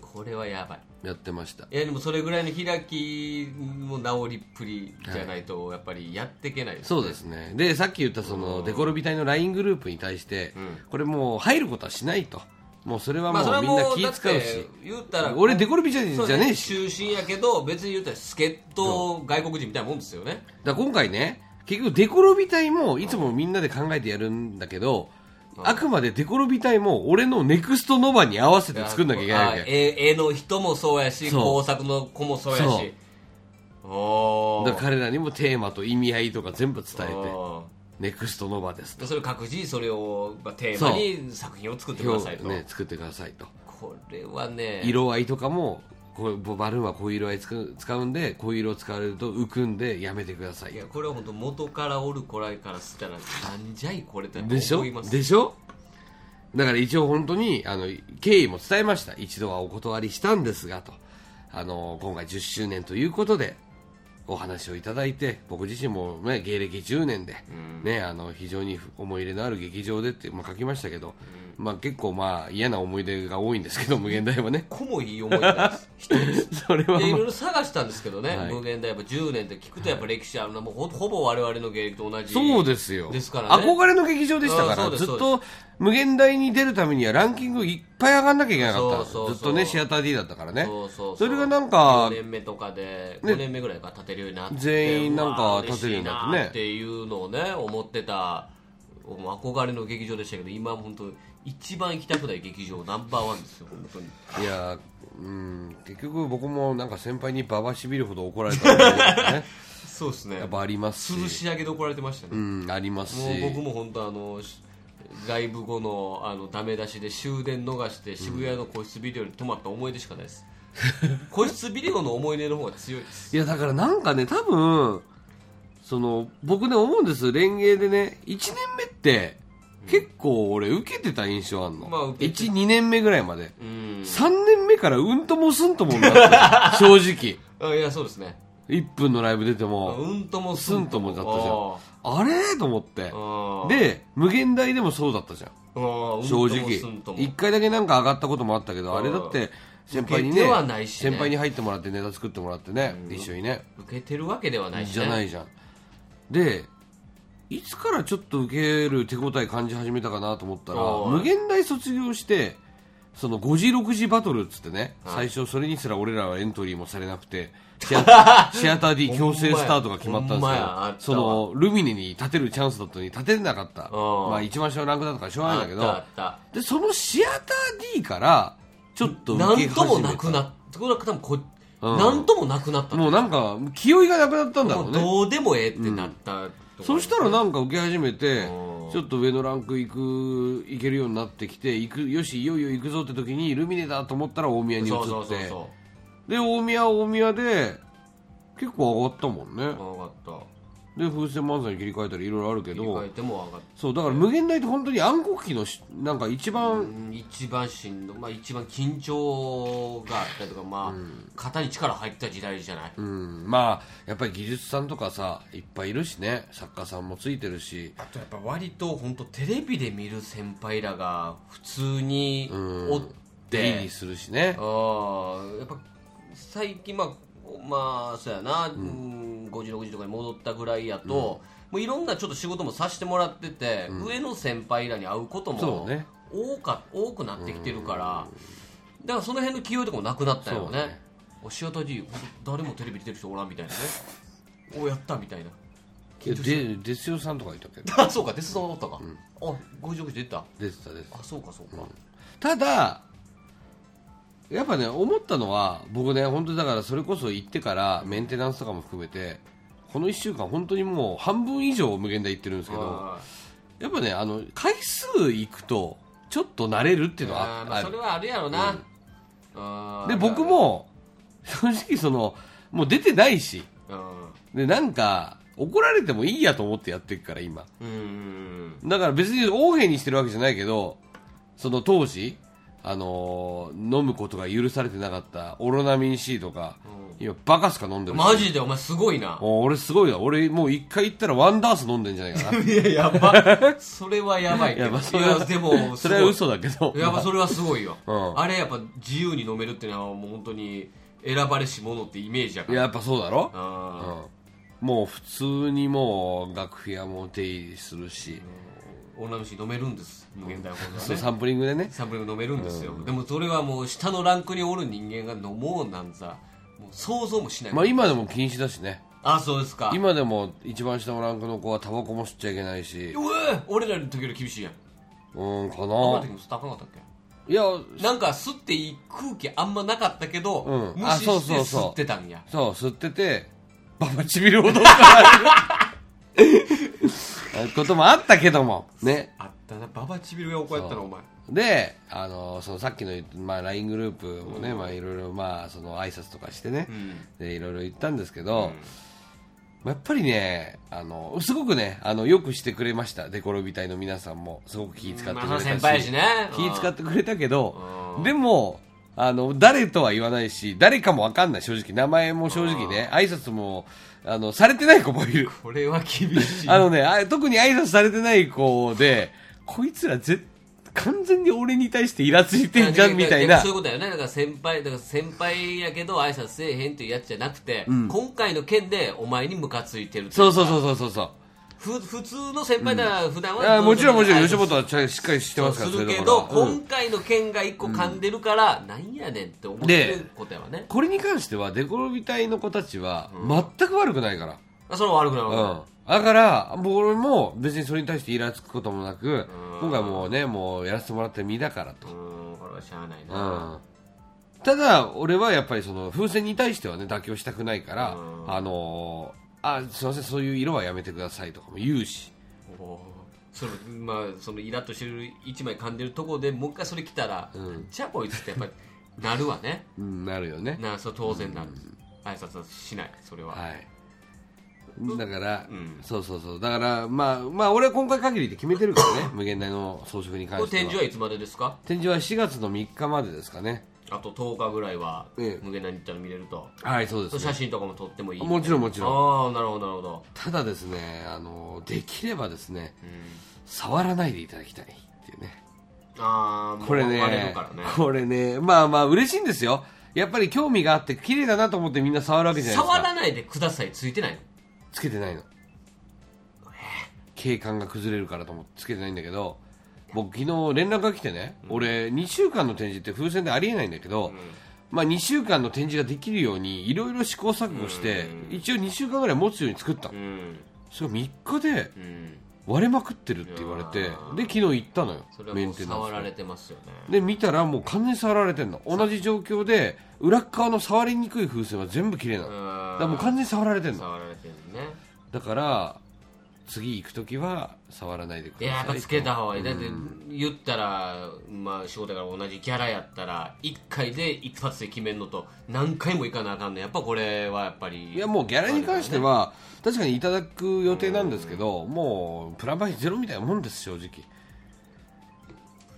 Speaker 1: これはやばい
Speaker 2: やってました。
Speaker 1: いやでもそれぐらいの開きも治りっぷりじゃないとやっぱりやっていけないです、
Speaker 2: そうですね。でさっき言ったそのデコロビ隊の LINE グループに対して、これもう入ることはしないと。もうそれはもうみんな気使うし、
Speaker 1: て言ったら
Speaker 2: 俺デコロビじゃねえし。
Speaker 1: 中心やけど別に言ったら助っ人外国人みたいなもんですよね。
Speaker 2: だ今回ね結局デコロビ隊もいつもみんなで考えてやるんだけど、あくまでデコロビ隊も俺のネクストノバに合わせて作んなきゃいけないわ
Speaker 1: あ
Speaker 2: け
Speaker 1: 絵絵の人もそうやし工作の子もそうやし。
Speaker 2: だ彼らにもテーマと意味合いとか全部伝えて
Speaker 1: あ
Speaker 2: ネクストノバですと。
Speaker 1: それ各自それをまあテーマに作品を作ってくださいと、
Speaker 2: ね作ってくださいと。
Speaker 1: これはね。
Speaker 2: 色合いとかもこうバルーンはこういう色合い使う使うんでこういう色を使われると浮くんでやめてください。
Speaker 1: いやこれは本当元からおるこらいからしたらなんじゃいこれって
Speaker 2: でしょ？
Speaker 1: 思います。
Speaker 2: でしょ？だから一応本当にあの経緯も伝えました。一度はお断りしたんですがと。あの今回10周年ということでお話をいただいて僕自身も、ね、芸歴10年で、ね、あの非常に思い入れのある劇場でって、まあ、書きましたけど、まあ、結構まあ嫌な思い出が多いんですけど無限大はね。
Speaker 1: こもいい思い出です。
Speaker 2: それは、
Speaker 1: でい
Speaker 2: ま
Speaker 1: ろいろ探したんですけどね、
Speaker 2: はい。
Speaker 1: 無限大やっぱ10年って聞くとやっぱ歴史あるな、もうほほぼ我々の芸歴と同じ
Speaker 2: そうですよ。
Speaker 1: ですからね。
Speaker 2: 憧れの劇場でしたからずっと無限大に出るためにはランキングいっぱい上がんなきゃいけなかった。ずっとねシアター D だったからね。
Speaker 1: そ
Speaker 2: れがなんか
Speaker 1: 4年目とかで
Speaker 2: ね。
Speaker 1: 5年目ぐらいから立てるようになって、
Speaker 2: 全員なんか立てるようになってね。
Speaker 1: っていうのをね思ってた。憧れの劇場でしたけど今本当一番行きたくない劇場ナンバーワンですよ本当に。
Speaker 2: いやうん結局僕もなんか先輩にババしびるほど怒られたね、
Speaker 1: そうですね。
Speaker 2: やっぱありますし。
Speaker 1: し上げで怒られてましたね、
Speaker 2: うんありますし。
Speaker 1: もう僕も本当あのしライブ後のあのダメ出しで終電逃して渋谷の個室ビデオに泊まった思い出しかないです、個室ビデオの思い出の方が強いです。
Speaker 2: いやだからなんかね多分その僕ね思うんです。レンゲでね1年目って結構俺受けてた印象あんの、
Speaker 1: まあ受けて
Speaker 2: 12年目ぐらいまで。
Speaker 1: うん。
Speaker 2: 3年目からうんともすんともになって 正直。
Speaker 1: あいやそうですね。
Speaker 2: 1分のライブ出ても
Speaker 1: うんとも
Speaker 2: すんとも。だったじゃん
Speaker 1: あ
Speaker 2: あれと思って。
Speaker 1: ー。
Speaker 2: で無限大でもそうだったじゃん。正直。一回だけなんか上がったこともあったけど
Speaker 1: うん。
Speaker 2: あれだって先輩にね
Speaker 1: ね。
Speaker 2: 先輩に入ってもらってネタ作ってもらってね一緒にね。
Speaker 1: 受けてるわけではないし、ね、
Speaker 2: じゃないじゃん。でいつからちょっと受ける手応え感じ始めたかなと思ったら
Speaker 1: はい。
Speaker 2: 無限大卒業してその5時6時バトルっつってね
Speaker 1: はい。
Speaker 2: 最初それにすら俺らはエントリーもされなくて シアター D 強制スタートが決まったんですけどそのルミネに立てるチャンスだったのに立てなかった。
Speaker 1: うん。
Speaker 2: まあ一番下のランクだったからしょうがないんだけど。でそのシアター D からちょっと
Speaker 1: た
Speaker 2: 受け
Speaker 1: なんとも
Speaker 2: 始め
Speaker 1: なくなったなん。ともなくなった
Speaker 2: もうなんか気負いがなくなったんだろ
Speaker 1: もう
Speaker 2: うね
Speaker 1: どうでもええってなったとか
Speaker 2: そしたらなんか受け始めて
Speaker 1: うん。
Speaker 2: ちょっと上のランク行く行けるようになってきて行くよしいよいよ行くぞって時にルミネだと思ったら大宮に移
Speaker 1: そうそうそう
Speaker 2: って
Speaker 1: そ
Speaker 2: で大宮は大宮で結構上がったもんね。
Speaker 1: う分かった。
Speaker 2: で風船漫才に切り替えたりいろいろあるけど。
Speaker 1: 切り替えても分かっ
Speaker 2: そうだから無限大って本当に暗黒期のしなんか一
Speaker 1: た
Speaker 2: 番
Speaker 1: うん一番しんどまあ一番緊張があったりとかまあ、肩に力入った時代じゃない、
Speaker 2: うん。まあやっぱり技術さんとかさいっぱいいるしね。作家さんもついてるし。
Speaker 1: あとやっぱ割と本当テレビで見る先輩らが普通に
Speaker 2: うん。
Speaker 1: おっ
Speaker 2: 出入り
Speaker 1: て
Speaker 2: するしね。
Speaker 1: ああやっぱ最近まあまあそうやな、うん、5時6時とかに戻ったぐらいやと、もういろんなちょっと仕事もさせてもらってて、上の先輩らに会うことも
Speaker 2: そうね。
Speaker 1: 多か多くなってきてるから、だからその辺の気負いとかもなくなったよね。
Speaker 2: ね。
Speaker 1: おシアター D 誰もテレビ出てる人おらんみたいなね。おやったみたいな。
Speaker 2: ででですよさんとかいたけ？ど
Speaker 1: あそうか鉄道おったか、あ5時6時出た。
Speaker 2: 出てた出てた。
Speaker 1: あそうかそうか、
Speaker 2: ただやっぱね思ったのは僕ね本当にだからそれこそ行ってからメンテナンスとかも含めてこの1週間本当にもう半分以上無限大行ってるんですけど
Speaker 1: あ
Speaker 2: やっぱねあの回数行くとちょっと慣れるっていうのはあ
Speaker 1: あーまあ、それはあるやろな、あー
Speaker 2: で僕、も正直そのもう出てないし
Speaker 1: うん。
Speaker 2: でなんか怒られてもいいやと思ってやってるから今。
Speaker 1: うんうん
Speaker 2: だから別に横柄にしてるわけじゃないけどその当時あのー飲むことが許されてなかったオロナミン C とか、今バカすか飲んでるし
Speaker 1: マジでお前すごいな。
Speaker 2: 俺すごいな。俺もう一回行ったらワンダース飲んでんじゃないかな。
Speaker 1: いややば それはやばい。
Speaker 2: い。やまあそれは
Speaker 1: やでも
Speaker 2: それは嘘だけど。
Speaker 1: やっぱそれはすごいよ、
Speaker 2: うん。
Speaker 1: あれやっぱ自由に飲めるっていうのはもう本当に選ばれし者ってイメージやから。
Speaker 2: いややっぱそうだろ、
Speaker 1: あ
Speaker 2: うん、もう普通にもう楽屋も出入りするし、
Speaker 1: ー女の子飲めるんです。無限大ほどね。
Speaker 2: そうサンプリングでね。
Speaker 1: サンプリング飲めるんですよ、でもそれはもう下のランクにおる人間が飲もうなんざもう想像もしない、
Speaker 2: まあ今でも禁止だしね。
Speaker 1: あそうですか。
Speaker 2: 今でも一番下のランクの子はタバコも吸っちゃいけないし。
Speaker 1: うえ俺らの時より厳しいやん。
Speaker 2: うんか
Speaker 1: な。
Speaker 2: な
Speaker 1: 時も吸ったらあかんかったっけ？
Speaker 2: いや
Speaker 1: なんか吸っていい空気あんまなかったけど、
Speaker 2: うん。
Speaker 1: 無視して
Speaker 2: あそうそうそう。
Speaker 1: 吸ってたんや。
Speaker 2: そう吸っててババちびるほどから こともあったけども。ね。
Speaker 1: あったな。ババチビルが怒やったのお前。
Speaker 2: であのそのさっきのまあ、LINE グループもね、まあ、いろいろまあその挨拶とかしてね、でいろいろ言ったんですけど、まあやっぱりねあのすごくねあのよくしてくれました。デコロビ隊の皆さんも。すごく気使ってくれたし,、
Speaker 1: まあ先輩やしね。
Speaker 2: 気使ってくれたけどでもあの誰とは言わないし誰かも分かんない。正直。名前も正直ね。挨拶もあのされてない子もいる。
Speaker 1: これは厳しい。
Speaker 2: あのねあ特に挨拶されてない子でこいつらぜ完全に俺に対してイラついてんじゃんみたいな。
Speaker 1: そういうことだよね。だから先輩だから先輩やけど挨拶せえへんというやつじゃなくて、今回の件でお前にムカついてる
Speaker 2: そうそうそうそうそう
Speaker 1: ふ普通の先輩なら普段は、
Speaker 2: あもちろんもちろん吉本はしっかりしてますから
Speaker 1: するけど、今回の件が一個噛んでるから、なんやねんって思ってることやわね。
Speaker 2: これに関してはデコロビ隊の子たちは全く悪くないから、
Speaker 1: あそれは悪くない悪くない、
Speaker 2: うん。だから僕も別にそれに対してイラつくこともなく今回もうねもうやらせてもらって身だからと、
Speaker 1: うんこれはしゃあない
Speaker 2: うん。
Speaker 1: な、
Speaker 2: ただ俺はやっぱりその風船に対してはね妥協したくないから、
Speaker 1: うん。
Speaker 2: あのーあすいませんそういう色はやめてくださいとかも言うし。
Speaker 1: そのまあそのイラッとしてる一枚噛んでるところでもう一回それ来たら、じゃあこいつってやっぱり なるわね。
Speaker 2: うんなるよね。
Speaker 1: なそう当然なる、挨拶はしないそれは、
Speaker 2: はい。だから、
Speaker 1: うん。
Speaker 2: そうそうそう。だからまあまあ俺は今回限りで決めてるからね。無限大の装飾に関しては。
Speaker 1: 展示はいつまでですか？
Speaker 2: 展示は4月の3日までですかね
Speaker 1: あと10日ぐらいは
Speaker 2: ええ。
Speaker 1: 無限大に行ったら見れると、
Speaker 2: はいそうです、ね、
Speaker 1: 写真とかも撮ってもいい。
Speaker 2: もちろんもちろん。
Speaker 1: ああなるほどなるほど、
Speaker 2: ただですねあのできればですね
Speaker 1: うん、
Speaker 2: 触らないでいただきたいっていうね。
Speaker 1: ああ
Speaker 2: これね
Speaker 1: ね。
Speaker 2: これねまあまあ嬉しいんですよ。やっぱり興味があって綺麗だなと思ってみんな触るわけじゃないですか。
Speaker 1: 触らないでくださいついてないの？
Speaker 2: つけてないの。景観が崩れるからと思ってつけてないんだけど僕昨日連絡が来てね、俺2週間の展示って風船でありえないんだけど、まあ、2週間の展示ができるようにいろいろ試行錯誤して、一応2週間ぐらい持つように作ったの、
Speaker 1: うん。
Speaker 2: それが3日で
Speaker 1: うん。
Speaker 2: 割れまくってるって言われてで昨日行ったのよメンテナンス
Speaker 1: 触られてますよね。
Speaker 2: で見たらもう完全に触られてんの。同じ状況で裏っ側の触りにくい風船は全部綺麗なの。だからもう完全に触られてんの。
Speaker 1: 触られてるね。
Speaker 2: だから次行く時は触らないでください
Speaker 1: いややっぱつけた方がいい。だって言ったら、まあ、仕事が同じギャラやったら1回で一発で決めるのと何回も行かなあかんの。やっぱこれはやっぱり
Speaker 2: いやもうギャラに関しては確かにいただく予定なんですけどもうプラマイゼロみたいなもんです正直。
Speaker 1: プ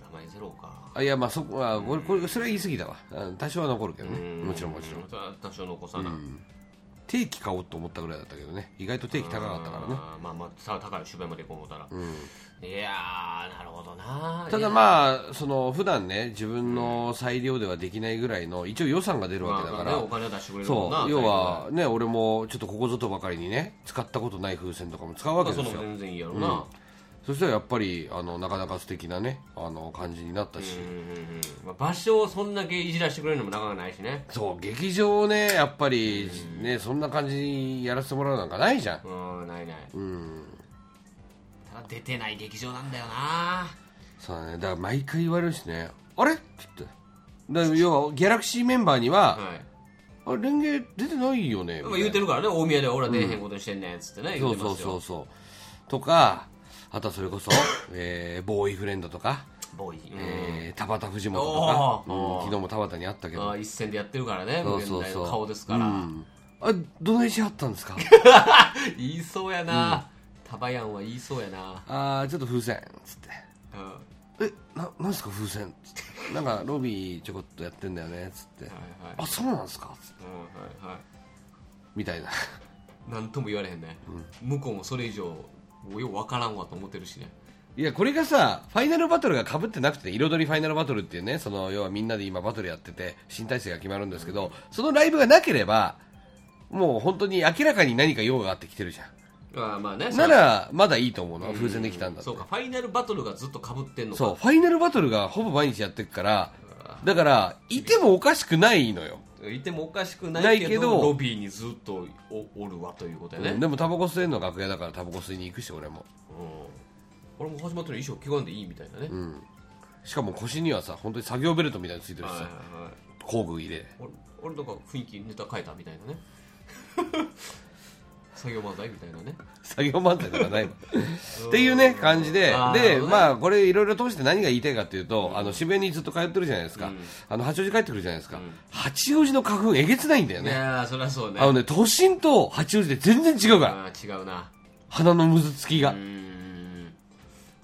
Speaker 1: ラマイゼロか。
Speaker 2: あいやまあそこはこれこれそれは言い過ぎだわ。うん多少は残るけどね。
Speaker 1: うん。
Speaker 2: もちろんもちろん。
Speaker 1: 多少残さな、
Speaker 2: 定期買おうと思ったぐらいだったけどね。意外と定期高かったからね。
Speaker 1: まあまあさ高い渋谷まで行こう思ったら、
Speaker 2: うん。
Speaker 1: いやーなるほどな。
Speaker 2: ただ
Speaker 1: あ
Speaker 2: まあその普段ね自分の裁量ではできないぐらいの一応予算が出るわけだから、
Speaker 1: まあね、お金を出してくれるもんな
Speaker 2: そう。要はね俺もちょっとここぞとばかりにね使ったことない風船とかも使うわ
Speaker 1: まあ
Speaker 2: けですよ、
Speaker 1: その全然いいやろな、
Speaker 2: そしたらやっぱりあのなかなか素敵なねあの感じになったし、
Speaker 1: うんうんうんまあ、場所をそんだけいじらしてくれるのもなかなかないしね。
Speaker 2: そう劇場ねやっぱりねそんな感じにやらせてもらうなんかないじゃん。
Speaker 1: うんないない。
Speaker 2: うん。
Speaker 1: ただ出てない劇場なんだよな。
Speaker 2: そうだね。だから毎回言われるしね。あれ？って言って。だ要はギャラクシーメンバーには、
Speaker 1: はい。
Speaker 2: あレンゲ出てないよね
Speaker 1: 言うてるからね大宮では俺は出えへんことにしてんねんっつってね、
Speaker 2: ううそう
Speaker 1: てますよ
Speaker 2: そうそうとかあとはそれこそ、えーボーイフレンドとか、
Speaker 1: ボーイ、うん。
Speaker 2: えー田畑藤本とか、うん昨日も田畑に会ったけど。
Speaker 1: ああ一戦でやってるからね
Speaker 2: そうそうそう。
Speaker 1: 顔ですから、
Speaker 2: うん。あどないしはったんですか？
Speaker 1: 言いそうやな、タバヤンは言いそうやな、
Speaker 2: ああちょっと風船つって。
Speaker 1: うん。
Speaker 2: えななんすか風船？つってなんかロビーちょこっとやってんだよねつって。
Speaker 1: はいはい。
Speaker 2: あそうなんすか？つって
Speaker 1: うんはいはい。
Speaker 2: みたいな。
Speaker 1: なんとも言われへんね、向こうもそれ以上よう分からんわと思ってるしね。
Speaker 2: いやこれがさファイナルバトルがかぶってなくて彩りファイナルバトルっていうねその要はみんなで今バトルやってて新体制が決まるんですけど、そのライブがなければもう本当に明らかに何か用があってきてるじゃ
Speaker 1: ああまあね
Speaker 2: んならまだいいと思うの風船できたんだ
Speaker 1: そうかファイナルバトルがずっとかぶってんのか。
Speaker 2: そうファイナルバトルがほぼ毎日やってるからだからいてもおかしくないのよ、
Speaker 1: いてもおかしくな
Speaker 2: ないい
Speaker 1: けどロビーにずっとおおるわということやね、
Speaker 2: うんでもタバコ吸えんの楽屋だからタバコ吸いに行くし俺も、
Speaker 1: うん、俺も始まったら衣装着替えんでいいみたいなね、
Speaker 2: うん、しかも腰にはさ本当に作業ベルトみたいについてるしさ。
Speaker 1: はいはいはい。
Speaker 2: 工具入れ。
Speaker 1: 俺俺とか雰囲気ネタ変えたみたいなね作業漫才みたいなね。
Speaker 2: 作業漫才とかないの。っていうね感じで。で
Speaker 1: ね。
Speaker 2: まあこれいろいろ通して何が言いたいかっていうと、あの渋谷にずっと通ってるじゃないですか、あの八王子帰ってくるじゃないですか、八王子の花粉えげつないんだよね。
Speaker 1: いやーそりゃそうね。
Speaker 2: あのね都心と八王子で全然違うから。
Speaker 1: 違うな。
Speaker 2: 鼻のむずつきが、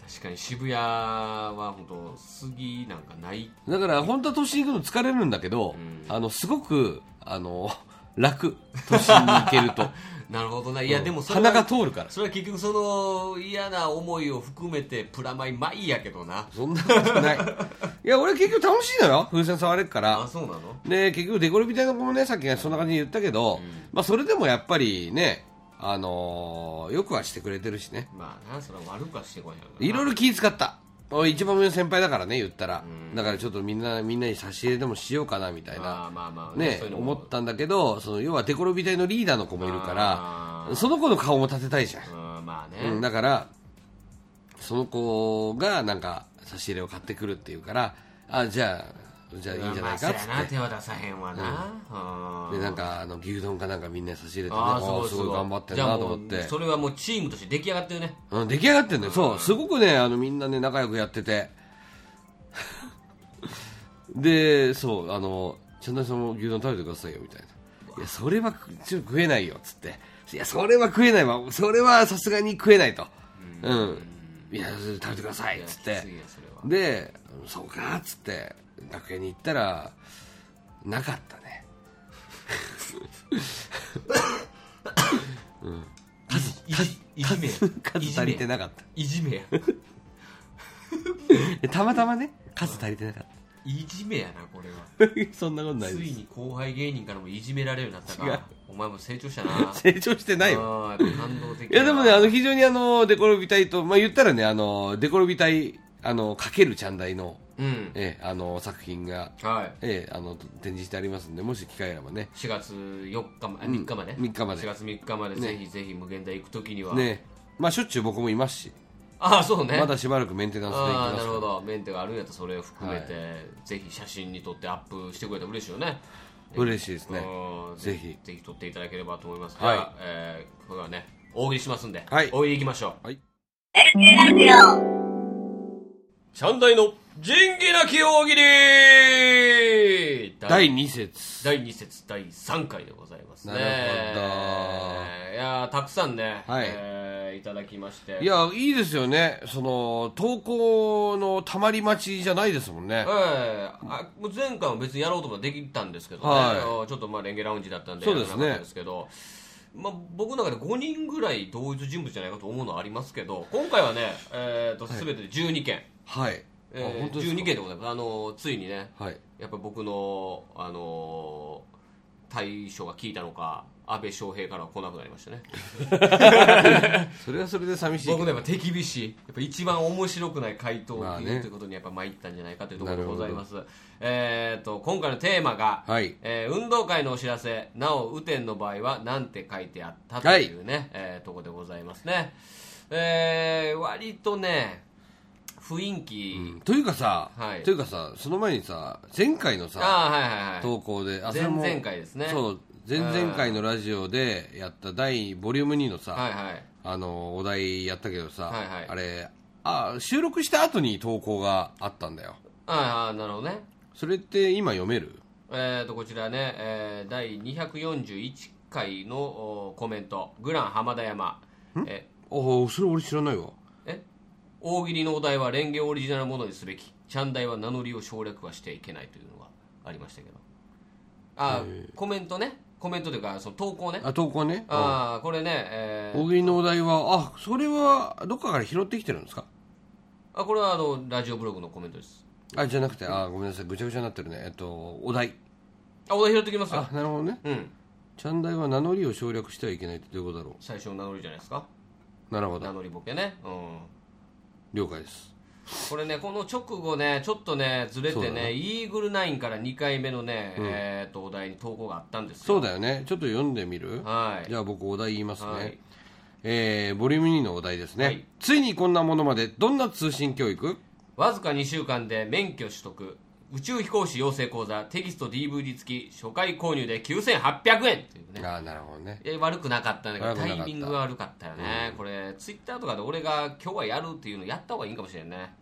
Speaker 1: 確かに渋谷は本当杉なんかない。
Speaker 2: だから本当は都心行くの疲れるんだけど、あのすごくあの楽。都心に行けると
Speaker 1: なるほどねいやでもそれは
Speaker 2: 鼻が通るから。
Speaker 1: それは結局その嫌な思いを含めてプラマイマイやけどな。
Speaker 2: そんなことない。いや俺結局楽しいのよ。風船触れるか
Speaker 1: あ
Speaker 2: ら
Speaker 1: そうなの？
Speaker 2: で結局デコルみたいな子もねさっきそんな感じで言ったけど、まあ、それでもやっぱりねあのーよくはしてくれてるしね。
Speaker 1: まあなそれは悪くはしてこない
Speaker 2: ろいろ気遣った。俺一番上の先輩だからね言ったら、だからちょっとみんなみんなに差し入れでもしようかなみたいな。
Speaker 1: まあまあまあ
Speaker 2: ね思ったんだけどその要はデコロビ隊のリーダーの子もいるか
Speaker 1: あ
Speaker 2: らその子の顔も立てたいじゃん、
Speaker 1: うんまあね、
Speaker 2: うん、だからその子がなんか差し入れを買ってくるっていうからあじゃあじゃあいいんじゃないかっつ
Speaker 1: まあ手は出さへんわな、うん。
Speaker 2: でなんかあの牛丼かなんかみんなに差し入れてね。
Speaker 1: あ
Speaker 2: すごい頑張ってんなと思って。
Speaker 1: それはもうチームとして出来上がってるね。
Speaker 2: うん、出来上がってんだよ、そう、すごくね、あのみんなね、仲良くやってて、で、そう、あの、ちゃんとさんも牛丼食べてくださいよみたいな、いや、それはちょっと食えないよっつって、いや、それは食えないわ、それはさすがに食えないと、うん、いや、食べてくださいっつってで、そうかっつって、楽屋に行ったら、なかったね。
Speaker 1: い。じいじめや
Speaker 2: 数足りてなかった。
Speaker 1: いじめや。
Speaker 2: たまたまね、数足りてなかっ
Speaker 1: いじめやなこれは。
Speaker 2: た。そんなことない。
Speaker 1: ついに後輩芸人からもいじめられるようになったか。お前も成長したな。
Speaker 2: 成長してないよ。
Speaker 1: 感動的
Speaker 2: いやでもね、あ
Speaker 1: の
Speaker 2: の、非常にあの、デコロビ隊と、まあ言ったらね、あの、デコロビ隊、あの、かけるちゃんだいの、
Speaker 1: うん。
Speaker 2: ええ、あの、作品が、
Speaker 1: はい。
Speaker 2: ええ、あの、展示してありますんで、もし機会あればね、
Speaker 1: 4月4日まあ3日まで、
Speaker 2: 3日まで。
Speaker 1: 4月3日まで
Speaker 2: ね。
Speaker 1: ぜひぜひ無限大行くときには、
Speaker 2: ね、まあしょっちゅう僕もいますし、
Speaker 1: ああそうね。
Speaker 2: まだしばらくメンテナンスで行きます
Speaker 1: なるほど。メンテがあるんやったらそれを含めて、ぜひ写真に撮ってアップしてくれたら嬉しいよね。
Speaker 2: 嬉しいですね。
Speaker 1: うん。
Speaker 2: ぜひ
Speaker 1: ぜひ。撮っていただければと思います。
Speaker 2: はい。
Speaker 1: えーこれはね大喜利しますんで、
Speaker 2: はい。
Speaker 1: 大喜利行きましょう。
Speaker 2: はい。
Speaker 1: シャンダイの仁義なき大喜利。
Speaker 2: 第2節。
Speaker 1: 第2節第3回でございますね。
Speaker 2: なるほ
Speaker 1: いやーたくさんね、
Speaker 2: はい。
Speaker 1: えーいただきまして。
Speaker 2: いや、いいですよね。その、投稿のたまり待ちじゃないですもんね。
Speaker 1: ええあ前回も別にやろうともできたんですけどね、
Speaker 2: はい。
Speaker 1: ちょっとまあレンゲラウンジだったんで
Speaker 2: そうですね。
Speaker 1: ですけど、まあ、僕の中で5人ぐらい同一人物じゃないかと思うのはありますけど今回はね、えー、と全てで12件、
Speaker 2: はい。
Speaker 1: えー
Speaker 2: あ本当ですか
Speaker 1: ？12件でございます。あのついにね
Speaker 2: はい。
Speaker 1: やっぱ僕の、あのー対処が効いたのか安倍翔平からは来なくなりましたね。
Speaker 2: それはそれで寂しい。
Speaker 1: 僕ねやっぱ手厳しいやっぱ一番面白くない回答を言うということにやっぱ参ったんじゃないかというところでございます、えー、と今回のテーマが、
Speaker 2: はい。
Speaker 1: えー運動会のお知らせなお雨天の場合は何て書いてあったというね、えーところでございますね。えー割とね雰囲気、
Speaker 2: というかさ、
Speaker 1: はい。
Speaker 2: というかさ、その前にさ、前回のさ、
Speaker 1: ああはいはいはい。
Speaker 2: 投稿で、あ
Speaker 1: 前々回ですね。
Speaker 2: そう、前々回のラジオでやった第ボリューム2のさ、
Speaker 1: はいはい。
Speaker 2: あの、お題やったけどさ、
Speaker 1: はいはい。
Speaker 2: あれ、あ、収録した後に投稿があったんだよ。
Speaker 1: ああなるほどね。
Speaker 2: それって今読める？
Speaker 1: えー、とこちらね、えー第241回のおコメント。グラン浜田山。え。
Speaker 2: ああ、それ俺知らないわ。
Speaker 1: え大喜利のお題はレンゲオリジナルものにすべき。チャンダイは名乗りを省略はしていけないというのがありましたけど。あコメントね。コメントというかその投稿ね。
Speaker 2: あ、投稿ね。
Speaker 1: ああこれね、えー。
Speaker 2: 大喜利のお題は、あ、それはどっかから拾ってきてるんですか？
Speaker 1: あこれはあのラジオブログのコメントです。
Speaker 2: あ、じゃなくて、あ、ごめんなさい、ぐちゃぐちゃになってるね。えっと、お題。
Speaker 1: あお題拾ってきますよ。
Speaker 2: あ、なるほどね。
Speaker 1: うん。
Speaker 2: チャンダイは名乗りを省略してはいけないってどういうことだろ
Speaker 1: 最初の名乗りじゃないですか？
Speaker 2: う。なるほど。
Speaker 1: 名乗りボケね。うん
Speaker 2: 了解です。
Speaker 1: これねこの直後ねちょっとねずれ
Speaker 2: そうだね。
Speaker 1: てねイーグルナインから2回目のね、えー、とお題に投稿があったんですよ。
Speaker 2: そうだよね。ちょっと読んでみる？
Speaker 1: はい。
Speaker 2: じゃあ僕お題言いますね。
Speaker 1: はい。
Speaker 2: えー、ボリューム2のお題ですね、
Speaker 1: はい。
Speaker 2: ついにこんなものまでどんな通信教育？
Speaker 1: わずか2週間で免許取得宇宙飛行士養成講座テキスト DVD 付き初回購入で9800円。というね。
Speaker 2: ああなるほどね。
Speaker 1: え悪くなかったんだけどタイミングが悪かったよね、これツイッターとかで俺が今日はやるっていうのやった方がいいかもしれんね。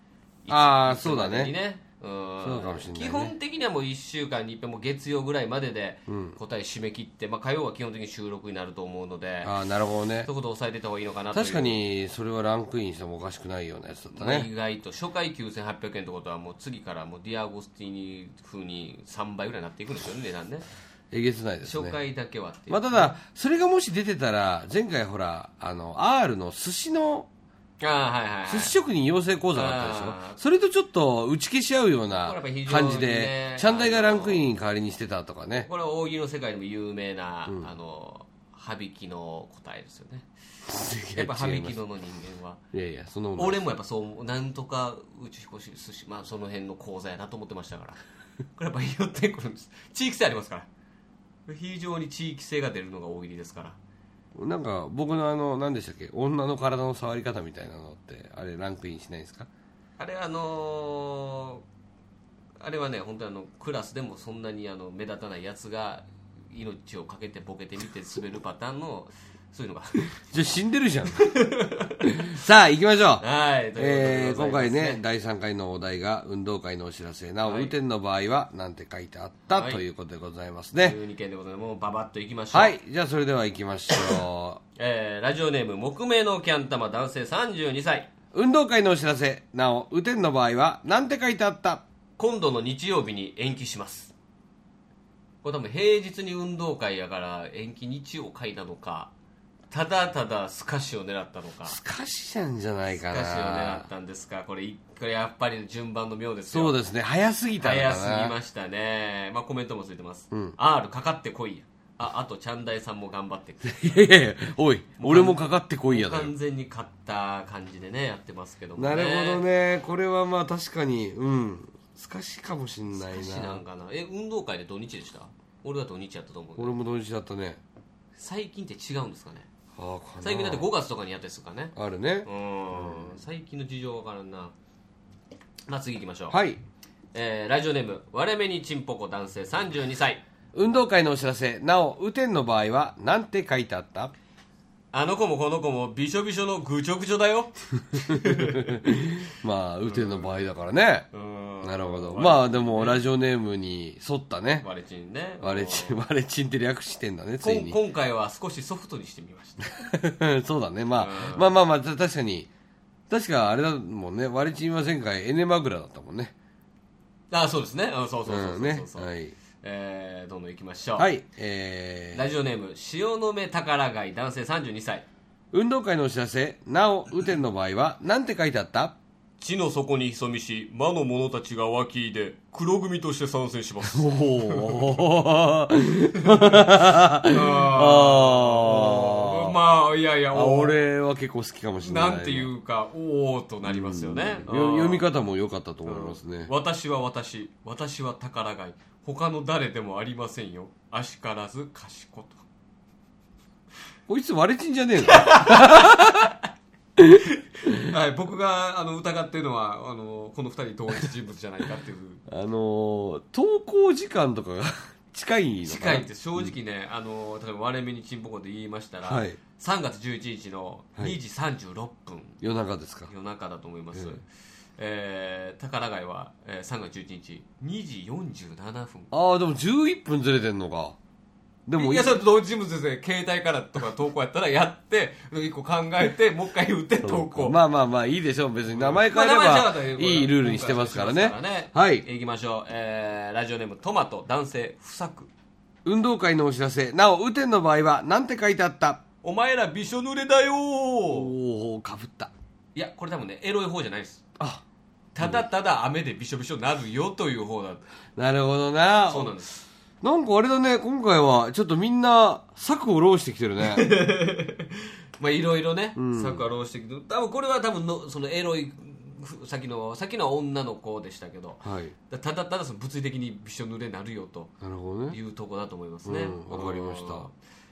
Speaker 2: あー
Speaker 1: いつまでに
Speaker 2: そう
Speaker 1: ねう基本的にはもう1週間に一遍もう月曜ぐらいまでで答え締め切って、まあ、火曜は基本的に収録になると思うので
Speaker 2: ああなるほどね。
Speaker 1: そういうことを抑えてた方がいいのかな
Speaker 2: 確かにそれはランクインしてもおかしくないようなやつだった
Speaker 1: まあ
Speaker 2: ね
Speaker 1: 意外と初回9800円ってことはもう次からもうディアゴスティーニ風に3倍ぐらいになっていくんですよね値段ね。
Speaker 2: えげつないですね。
Speaker 1: 初回だけは
Speaker 2: まあただそれがもし出てたら前回ほらあの R の寿司の
Speaker 1: ああはいはい、はい、
Speaker 2: 寿司職人養成講座だったでしょ？それとちょっと打ち消し合うような感じでチャンダイがランクイン代わりにしてたとかね。
Speaker 1: これは大喜利の世界でも有名な、あの羽引きの答えですよね。やっぱ羽引きのの人間は。い
Speaker 2: やいやその
Speaker 1: 俺もやっぱそうなんとか宇宙飛行士寿司まあその辺の講座やなと思ってましたから。これやっぱ寄ってくるんです。地域性ありますから。非常に地域性が出るのが大喜利ですから
Speaker 2: なんか僕のあの何でしたっけ？女の体の触り方みたいなのってあれランクインしないですか？
Speaker 1: あれあのーあれはね本当あのクラスでもそんなにあの目立たないやつが命を懸けてボケてみて滑るパターンのそういうのが。
Speaker 2: じゃあ死んでるじゃん。さあ行きましょう。
Speaker 1: はい
Speaker 2: えー今回ね第3回のお題が運動会のお知らせなお、
Speaker 1: はい。
Speaker 2: 雨天の場合はなんて書いてあった、
Speaker 1: はい。
Speaker 2: ということでございますね。
Speaker 1: 12件でございます。もうババッといきましょう。
Speaker 2: はいじゃあそれでは行きましょ
Speaker 1: えーラジオネーム木目のキャン玉男性32歳。
Speaker 2: う運動会のお知らせなお雨天の場合はなんて書いてあった？
Speaker 1: 今度の日曜日に延期します。これ多分平日に運動会やから延期日曜会なのかただただスカッシュを狙ったのか。
Speaker 2: スカシなんじゃないか
Speaker 1: スカッシュを狙
Speaker 2: な
Speaker 1: ったんですか。これいこれやっぱり順番の妙ですよ。
Speaker 2: そうですね。早すぎた
Speaker 1: 早すぎましたね。まあコメントもついてます、
Speaker 2: うん。
Speaker 1: R かかってこいや。ああとチャンダイさんも頑張って
Speaker 2: いやいやいやおい俺もかかってこいやだよ。
Speaker 1: 完全に勝った感じでねやってますけどもね。
Speaker 2: なるほどね。これはまあ確かにうん。スカシかもしんない
Speaker 1: スカッシュなん
Speaker 2: な
Speaker 1: かな。え運動会で土日でした？俺は土日やったと思う
Speaker 2: 俺も同時だったね。
Speaker 1: 最近って違うんですかね？最近だって5月とかにやったりするからね。
Speaker 2: あるね。
Speaker 1: うん。最近の事情わからんな。まあ次行きましょう、
Speaker 2: はい。
Speaker 1: えーラジオネーム割れ目にちんぽこ男性32歳。
Speaker 2: 運動会のお知らせ。なお雨天の場合はなんて書いてあった？
Speaker 1: あの子もこの子もびしょびしょのぐちょぐちょだよ。
Speaker 2: まあ雨天の場合だからね。
Speaker 1: うん。
Speaker 2: なるほど。まあでもラジオネームに沿ったね。
Speaker 1: 割れちんね。
Speaker 2: ワレチンワレチンって略してんだねついに。
Speaker 1: 今回は少しソフトにしてみました。
Speaker 2: そうだね、まあ、まあまあまあた確かに。確かあれだもんね。ワレチンは前回エネマグラだったもんね。
Speaker 1: あそうですね。うんそうそうそうそう
Speaker 2: う。んね。
Speaker 1: そうそう、
Speaker 2: はい
Speaker 1: えーどんどん行きましょう、
Speaker 2: はいえー。
Speaker 1: ラジオネーム塩の目宝貝男性32歳。
Speaker 2: 運動会のお知らせなお雨天の場合はなんて書いてあった？
Speaker 1: 地の底に潜みし魔の者たちが脇で黒組として参戦します。
Speaker 2: おおあ
Speaker 1: まあいやいや
Speaker 2: 俺は結構好きかもしれない。
Speaker 1: なんていうかおおとなりますよね、
Speaker 2: よ読み方も良かったと思いますね。
Speaker 1: 私は私。私は宝貝。他の誰でもありませんよ。あしからず賢と。
Speaker 2: こいつワレチンじゃねえの？
Speaker 1: はい、僕があの疑ってるのはあのこの二人同一人物じゃないかっていう。
Speaker 2: あのー投稿時間とかが近いのかな？
Speaker 1: 近いって正直ね、あの例えば割れ目にチンポコで言いましたら、
Speaker 2: はい。
Speaker 1: 3月11日の2時36分、
Speaker 2: 夜中ですか？
Speaker 1: 夜中だと思います、
Speaker 2: ええ。
Speaker 1: えー宝貝は、えー3月11日2時47分。
Speaker 2: ああでも11分ずれてんのかでも
Speaker 1: いやそれ同一人物ですね携帯からとか投稿やったらやって一個考えて もう一回打って投稿。
Speaker 2: まあまあまあいいでしょう別に。名前変えればいいルールにしてますからね。
Speaker 1: は
Speaker 2: い。
Speaker 1: 行きましょう、えーラジオネームトマト男性不作。
Speaker 2: 運動会のお知らせ。なお雨天の場合はなんて書いてあった？
Speaker 1: お前らびしょ濡れだよー。
Speaker 2: おおかぶった。
Speaker 1: いやこれ多分ねエロい方じゃないです。
Speaker 2: あ。
Speaker 1: ただただ雨でびしょびしょになるよという方だ。
Speaker 2: なるほどな。
Speaker 1: そうなんです
Speaker 2: なんかあれだね今回はちょっとみんな策を浪してきてるね。
Speaker 1: まあいろいろね、策は浪してきて多分これは多分のそのエロいふさっきのさっきのは女の子でしたけど
Speaker 2: はい。
Speaker 1: だただただその物理的にびしょ濡れになるよと
Speaker 2: なるほどね。
Speaker 1: いうとこだと思いますね。
Speaker 2: うんわかりました。
Speaker 1: うん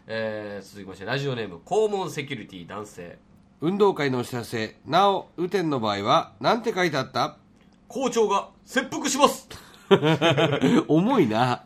Speaker 1: えー続きましてラジオネーム肛門セキュリティ男性。
Speaker 2: 運動会のお知らせ。なお雨天の場合はなんて書いてあった？
Speaker 1: 校長が切腹します。
Speaker 2: 重いな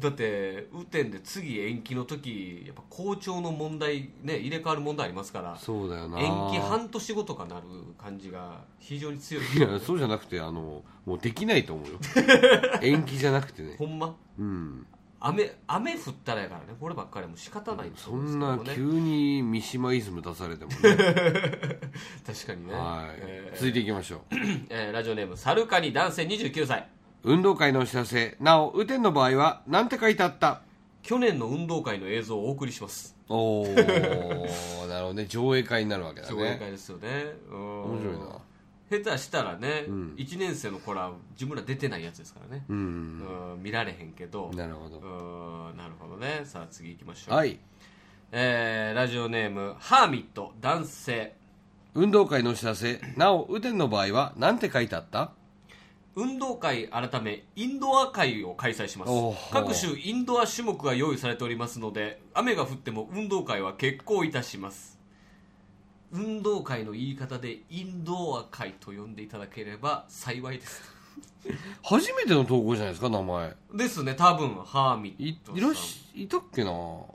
Speaker 1: だって雨天で次延期の時やっぱ校長の問題ね入れ替わる問題ありますから
Speaker 2: そうだよな。
Speaker 1: 延期半年後とかなる感じが非常に強い。
Speaker 2: いやそうじゃなくてあのもうできないと思うよ。延期じゃなくてね。
Speaker 1: ほんま？
Speaker 2: うん。
Speaker 1: 雨雨降ったらやからねこればっかりはもう仕方ない
Speaker 2: そんな
Speaker 1: 急
Speaker 2: 急に三島イズム出されてもね。
Speaker 1: 確かにね、
Speaker 2: はい、
Speaker 1: えー
Speaker 2: 続いていきましょう。
Speaker 1: えーラジオネームサルカニ男性29歳
Speaker 2: 運動会のお知らせ。なお雨天の場合は何て書いてあった？
Speaker 1: 去年の運動会の映像をお送りします。
Speaker 2: おおなるほどね。上映会になるわけだ
Speaker 1: 上映
Speaker 2: ね
Speaker 1: 会ですよね。面
Speaker 2: 面白いな。
Speaker 1: 下手したらね、1年生の子ら自分ら出てないやつですからね、
Speaker 2: うん。
Speaker 1: うん見られへんけど。
Speaker 2: なるほど。
Speaker 1: うんなるほどね。さあ次行きましょう、
Speaker 2: はい。
Speaker 1: えーラジオネームハーミット男性。
Speaker 2: 運動会のお知らせ。なお雨天の場合は何て書いてあった？
Speaker 1: 運動会改めインドア会を開催します。各種インドア種目が用意されておりますので雨が降っても運動会は決行いたします。運動会の言い方でインドア会と呼んでいただければ幸いです。
Speaker 2: 初めての投稿じゃないですか名前。
Speaker 1: ですね多分ハーミ
Speaker 2: い
Speaker 1: ット
Speaker 2: いらっしいたっけな。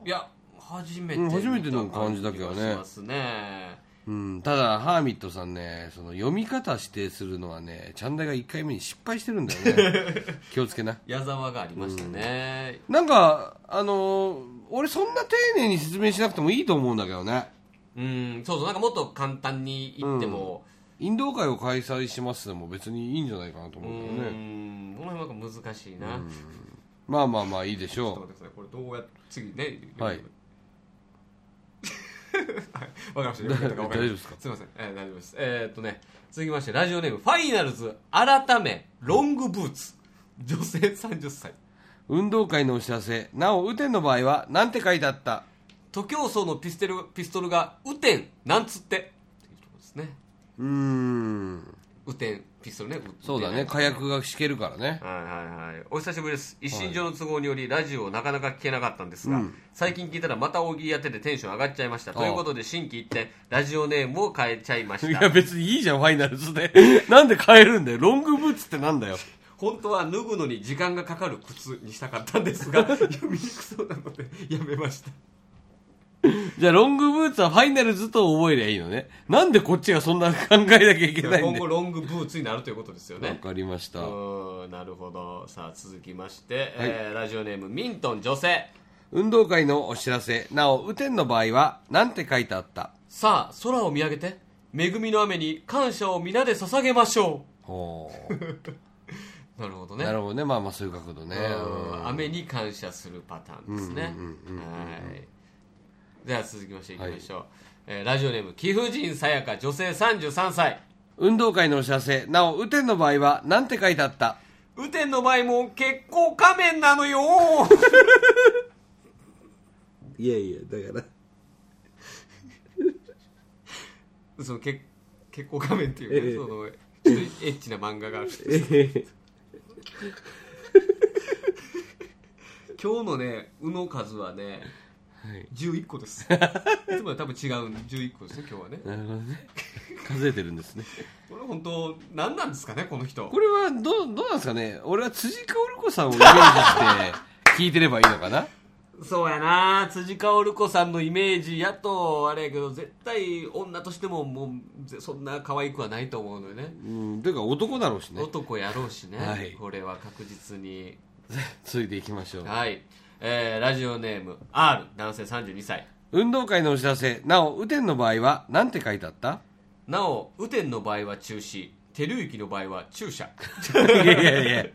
Speaker 2: い
Speaker 1: や初めて
Speaker 2: うん初めての感じだけどね。
Speaker 1: しますね
Speaker 2: うん、ただハーミットさんねその読み方指定するのはねチャンダイが1回目に失敗してるんだよね。気をつけな。
Speaker 1: 矢沢がありましたね、
Speaker 2: なんかあのー俺そんな丁寧に説明しなくてもいいと思うんだけどね。
Speaker 1: うんそうそうなんかもっと簡単に言っても、
Speaker 2: インド会を開催しますでも別にいいんじゃないかなと
Speaker 1: う
Speaker 2: 思うけどね。
Speaker 1: んこの辺なんか難しいな、
Speaker 2: まあまあまあいいでし
Speaker 1: ちょっと
Speaker 2: ょ
Speaker 1: 待ってください。これどうやって次ね
Speaker 2: はい
Speaker 1: はい わかりました。
Speaker 2: 大丈夫ですか？
Speaker 1: すいません、えー大丈夫です。えーっとね続きましてラジオネームファイナルズ。改めロングブーツ。女性30歳。
Speaker 2: う運動会のお知らせ。なお雨天の場合は何て書いてあった？
Speaker 1: 徒競走のピステルピストルが雨天なんつって。っていうところですね。
Speaker 2: うーん
Speaker 1: 雨天ピストルね。
Speaker 2: そうだね。火薬がしけるからね。
Speaker 1: はいはいはい。お久しぶりです。一身上の都合によりラジオをなかなか聞けなかったんですが、最近聞いたらまた大喜利やっててテンション上がっちゃいました。ということで心機一転ラジオネームを変えちゃいまし
Speaker 2: い
Speaker 1: た
Speaker 2: や別にいいじゃんファイナルズで。なんで変えるんだよ。ロングブーツってなんだよ。
Speaker 1: 本当は脱ぐのに時間がかかる靴にしたかったんですが読みにくそうなのでやめました
Speaker 2: じゃあロングブーツはファイナルズと覚えりゃいいのね。なんでこっちがそんな考えなきゃいけないん
Speaker 1: 今後ロングブーツになるということですよ
Speaker 2: わ
Speaker 1: ね
Speaker 2: かりました。
Speaker 1: うーんなるほど。さあ続きまして、えーラジオネームミントン女性。
Speaker 2: 運動会のお知らせ。なお雨天の場合は何て書いてあった？
Speaker 1: さあ空を見上げて。恵みの雨に感謝を皆で捧げましょ
Speaker 2: ほ
Speaker 1: う。なるほど
Speaker 2: う
Speaker 1: ね。
Speaker 2: なるほどね。まあまあそういう角度ね。
Speaker 1: うん。雨に感謝するパターンですね。はいでは続きましていきましょう、えーラジオネーム貴婦人さやか女性33歳
Speaker 2: 運動会のお知らせ。なお雨天の場合は何て書いてあった？
Speaker 1: 雨天の場合も結構仮面なのよ。
Speaker 2: いやいやだから。
Speaker 1: そのけ結構仮面っていうね、
Speaker 2: ええ。
Speaker 1: そのちょっとエッチな漫画がある。今日のね「う」の数はね
Speaker 2: はい。
Speaker 1: 11個です。いつもは多分違う11個ですね今日はね。
Speaker 2: なるほどね。数えてるんですね。
Speaker 1: これ本当何なんですかねこの人。
Speaker 2: これはどうどうなんですかね。俺は辻香織子さんをイメージして聞いてればいいのかな？
Speaker 1: そうやな。辻香織子さんのイメージやとあれやけど絶対女としてももうぜそんな可愛くはないと思うのよね。
Speaker 2: うん。というか男だろうしね。
Speaker 1: 男やろうしね、
Speaker 2: はい。
Speaker 1: これは確実に。
Speaker 2: 続いていきましょう。
Speaker 1: はい、えーラジオネーム R 男性32歳。
Speaker 2: 運動会のお知らせなお雨天の場合は何て書いてあった？
Speaker 1: なお雨天の場合は中止。照之の場合は注射。
Speaker 2: いやいやいや。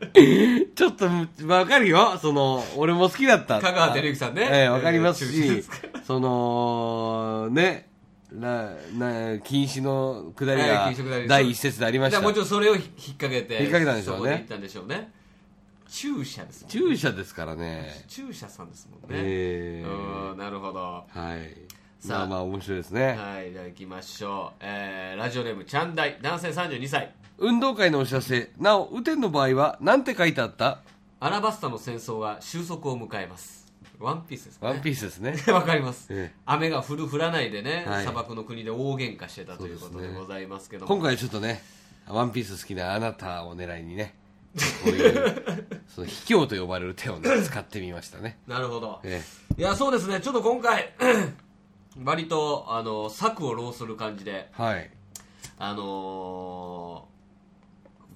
Speaker 2: ちょっとわかるよ。その俺も好きだった。
Speaker 1: 香川照之さんね。
Speaker 2: ええわかりますしそのねなな禁止のくだり
Speaker 1: ええ
Speaker 2: が第一節でありました。
Speaker 1: じゃあもちろんそれを引っ掛けて
Speaker 2: 引っ掛けたんでしょうね
Speaker 1: そこですね。
Speaker 2: 注射ですからね。
Speaker 1: 注射さんですもんね、
Speaker 2: ええ。
Speaker 1: うんなるほど。
Speaker 2: はい。
Speaker 1: さあ。
Speaker 2: まあまあ面白いですね。
Speaker 1: はいじゃあ行きましょう、えーラジオネームちゃんだい男性32歳。
Speaker 2: 運動会のお知らせ。なお雨天の場合は何て書いてあった？
Speaker 1: アラバスタの戦争が収束を迎えます。ワンピースですかね。
Speaker 2: ワンピースですね。
Speaker 1: わかります、
Speaker 2: ええ。
Speaker 1: 雨が降る降らないでね、
Speaker 2: はい。
Speaker 1: 砂漠の国で大喧嘩してたということ
Speaker 2: で
Speaker 1: ございますけども。
Speaker 2: 今回ちょっとねワンピース好きなあなたを狙いにねこういうその卑怯と呼ばれる手をね使ってみましたね。
Speaker 1: なるほど。
Speaker 2: え
Speaker 1: いや、そうですね。ちょっと今回、割と、あの、策を浪する感じで、
Speaker 2: えはい。
Speaker 1: あのー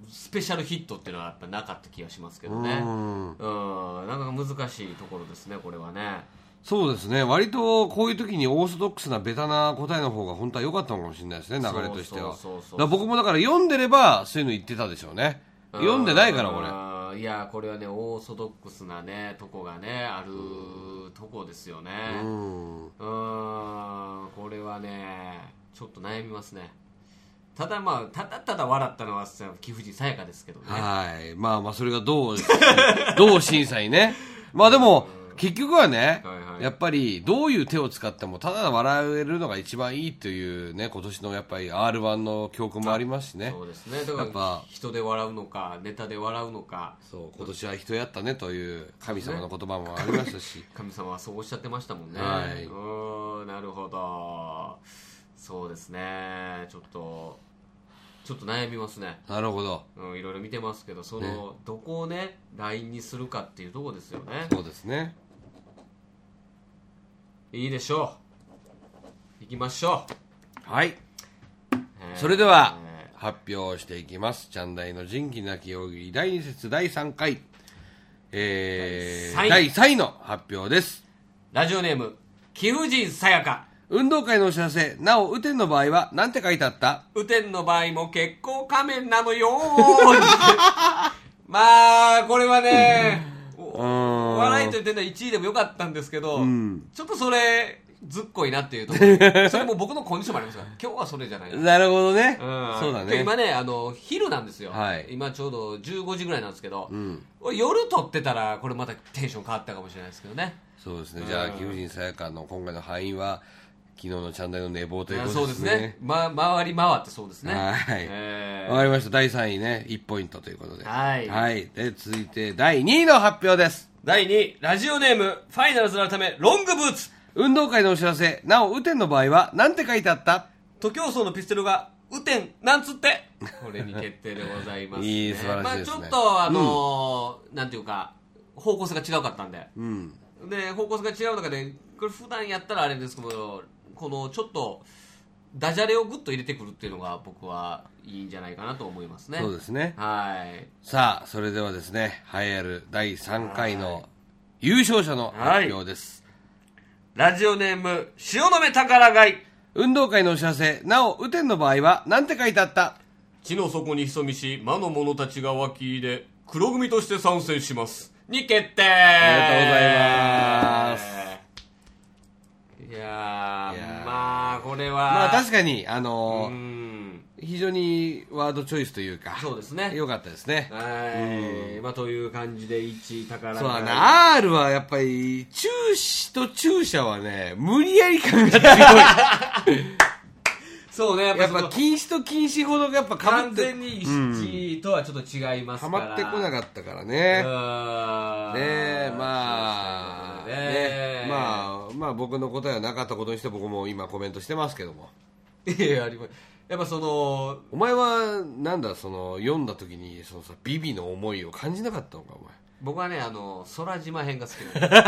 Speaker 1: スペシャルヒットっていうのはやっぱなかった気がしますけどね。
Speaker 2: うん。
Speaker 1: うん、なかなか難しいところですね、これはね。
Speaker 2: そうですね。割とこういう時にオーソドックスなベタな答えの方が本当は良かったのかもしれないですね流れとしては。
Speaker 1: そうそうそうそう。
Speaker 2: だから僕もだから読んでればそういうの言ってたでしょうね読んでないからこれ。
Speaker 1: れ。いや、これはね、オーソドックスなね、とこがね、あるとこですよね。
Speaker 2: うん。
Speaker 1: うーん。これはねちょっと悩みますね。ただまあただただ笑ったのはさ貴婦人さやかですけどね。
Speaker 2: はい。まあまあそれがどう どう審査にね。まあでも結局はね、
Speaker 1: はいはい。
Speaker 2: やっぱりどういう手を使ってもただ笑えるのが一番いいというね今年のやっぱり r 1の教訓もありますしね。
Speaker 1: そうですね。だから
Speaker 2: やっぱ
Speaker 1: 人で笑うのかネタで笑うのか。
Speaker 2: そう今年は人やったねという神様の言葉もありましたし。
Speaker 1: 神様はそうおっしゃってましたもんね、
Speaker 2: はい。う
Speaker 1: ーんなるほど。そうですね。ちょっとちょっと悩みますね。
Speaker 2: なるほど。
Speaker 1: うん、いろいろ見てますけどその、どこをねラインにするかっていうところですよね。
Speaker 2: そうですね
Speaker 1: いいでしょう。行きましょう。
Speaker 2: はい。
Speaker 1: えー。
Speaker 2: それでは
Speaker 1: え
Speaker 2: 発表していきます。チャンダイの仁義なき大喜利第2節第3回。えー、
Speaker 1: 第
Speaker 2: 第3位の発表です。
Speaker 1: ーラジオネーム貴婦人さやか。
Speaker 2: 運動会のお知らせなお雨天の場合は何て書いてあった？
Speaker 1: 雨天の場合も結構仮面なのよー まあこれはね笑いと言ってんのは1位でもよかったんですけど、
Speaker 2: ん。
Speaker 1: ちょっとそれずっこいなっていうところ。それも僕のコンディションもありますから。今日はそれじゃないな。
Speaker 2: なるほどね、
Speaker 1: うん。
Speaker 2: そうだね。
Speaker 1: 今ねあの昼なんですよ、
Speaker 2: はい。
Speaker 1: 今ちょうど15時ぐらいなんですけど、
Speaker 2: ん。
Speaker 1: 俺夜撮ってたらこれまたテンション変わったかもしれないですけどね。
Speaker 2: そうですね。じゃあ
Speaker 1: うん。
Speaker 2: 貴婦人さやかの今回の敗因は昨日のチャンダイの寝坊という
Speaker 1: あ
Speaker 2: ことで
Speaker 1: そうですすね。
Speaker 2: ね
Speaker 1: ま、回り回ってそうですね。
Speaker 2: はい。
Speaker 1: えー。
Speaker 2: わかりました。第3位ね1ポイントということで。
Speaker 1: はい。
Speaker 2: はい、で続いて第2位の発表です。
Speaker 1: 第2位ラジオネームファイナルズのためロングブーツ。
Speaker 2: 運動会のお知らせ。なお雨天の場合は何て書いてあった？
Speaker 1: 徒競走のピストルが雨天なんつって。これに決定でございます、ね、
Speaker 2: いい素晴らしいですね。
Speaker 1: まあ、ちょっとあのーなんていうか方向性が違うかったんで。
Speaker 2: うん。
Speaker 1: で方向性が違う中でこれ普段やったらあれですけどこのちょっとダジャレをグッと入れてくるっていうのが僕はいいんじゃないかなと思いますね。
Speaker 2: そうですね。
Speaker 1: はい。
Speaker 2: さあそれではですね栄えある第3回の優勝者の発表です、
Speaker 1: ラジオネーム塩の目宝貝
Speaker 2: 運動会のお知らせなお雨天の場合は何て書いてあった？
Speaker 1: 地の底に潜みし魔の者たちが湧き入れ黒組として参戦します。に決定。
Speaker 2: ありがとうございます
Speaker 1: いやまあこれは。
Speaker 2: まあ確かにあ
Speaker 1: う
Speaker 2: のー
Speaker 1: ん。
Speaker 2: 非常にワードチョイスというか
Speaker 1: そうですね。
Speaker 2: 良かったですね。
Speaker 1: はい、まあという感じで1位宝
Speaker 2: そうだ
Speaker 1: 貝
Speaker 2: な R はやっぱり中止と注射はね無理やり感が強い。
Speaker 1: そうねやっぱ
Speaker 2: 禁止と禁止ほどやっぱ
Speaker 1: 完全に1位とはちょっと違います
Speaker 2: は
Speaker 1: から。
Speaker 2: まってこなかったから
Speaker 1: う
Speaker 2: ねねえまあね。まあまあ僕の答えはなかったことにして僕も今コメントしてますけども。
Speaker 1: いやいやあります。やっぱその
Speaker 2: お前はなんだその読んだ時にそのさビビの思いを感じなかったのかお前。
Speaker 1: 僕はねあの空島編が好きなんで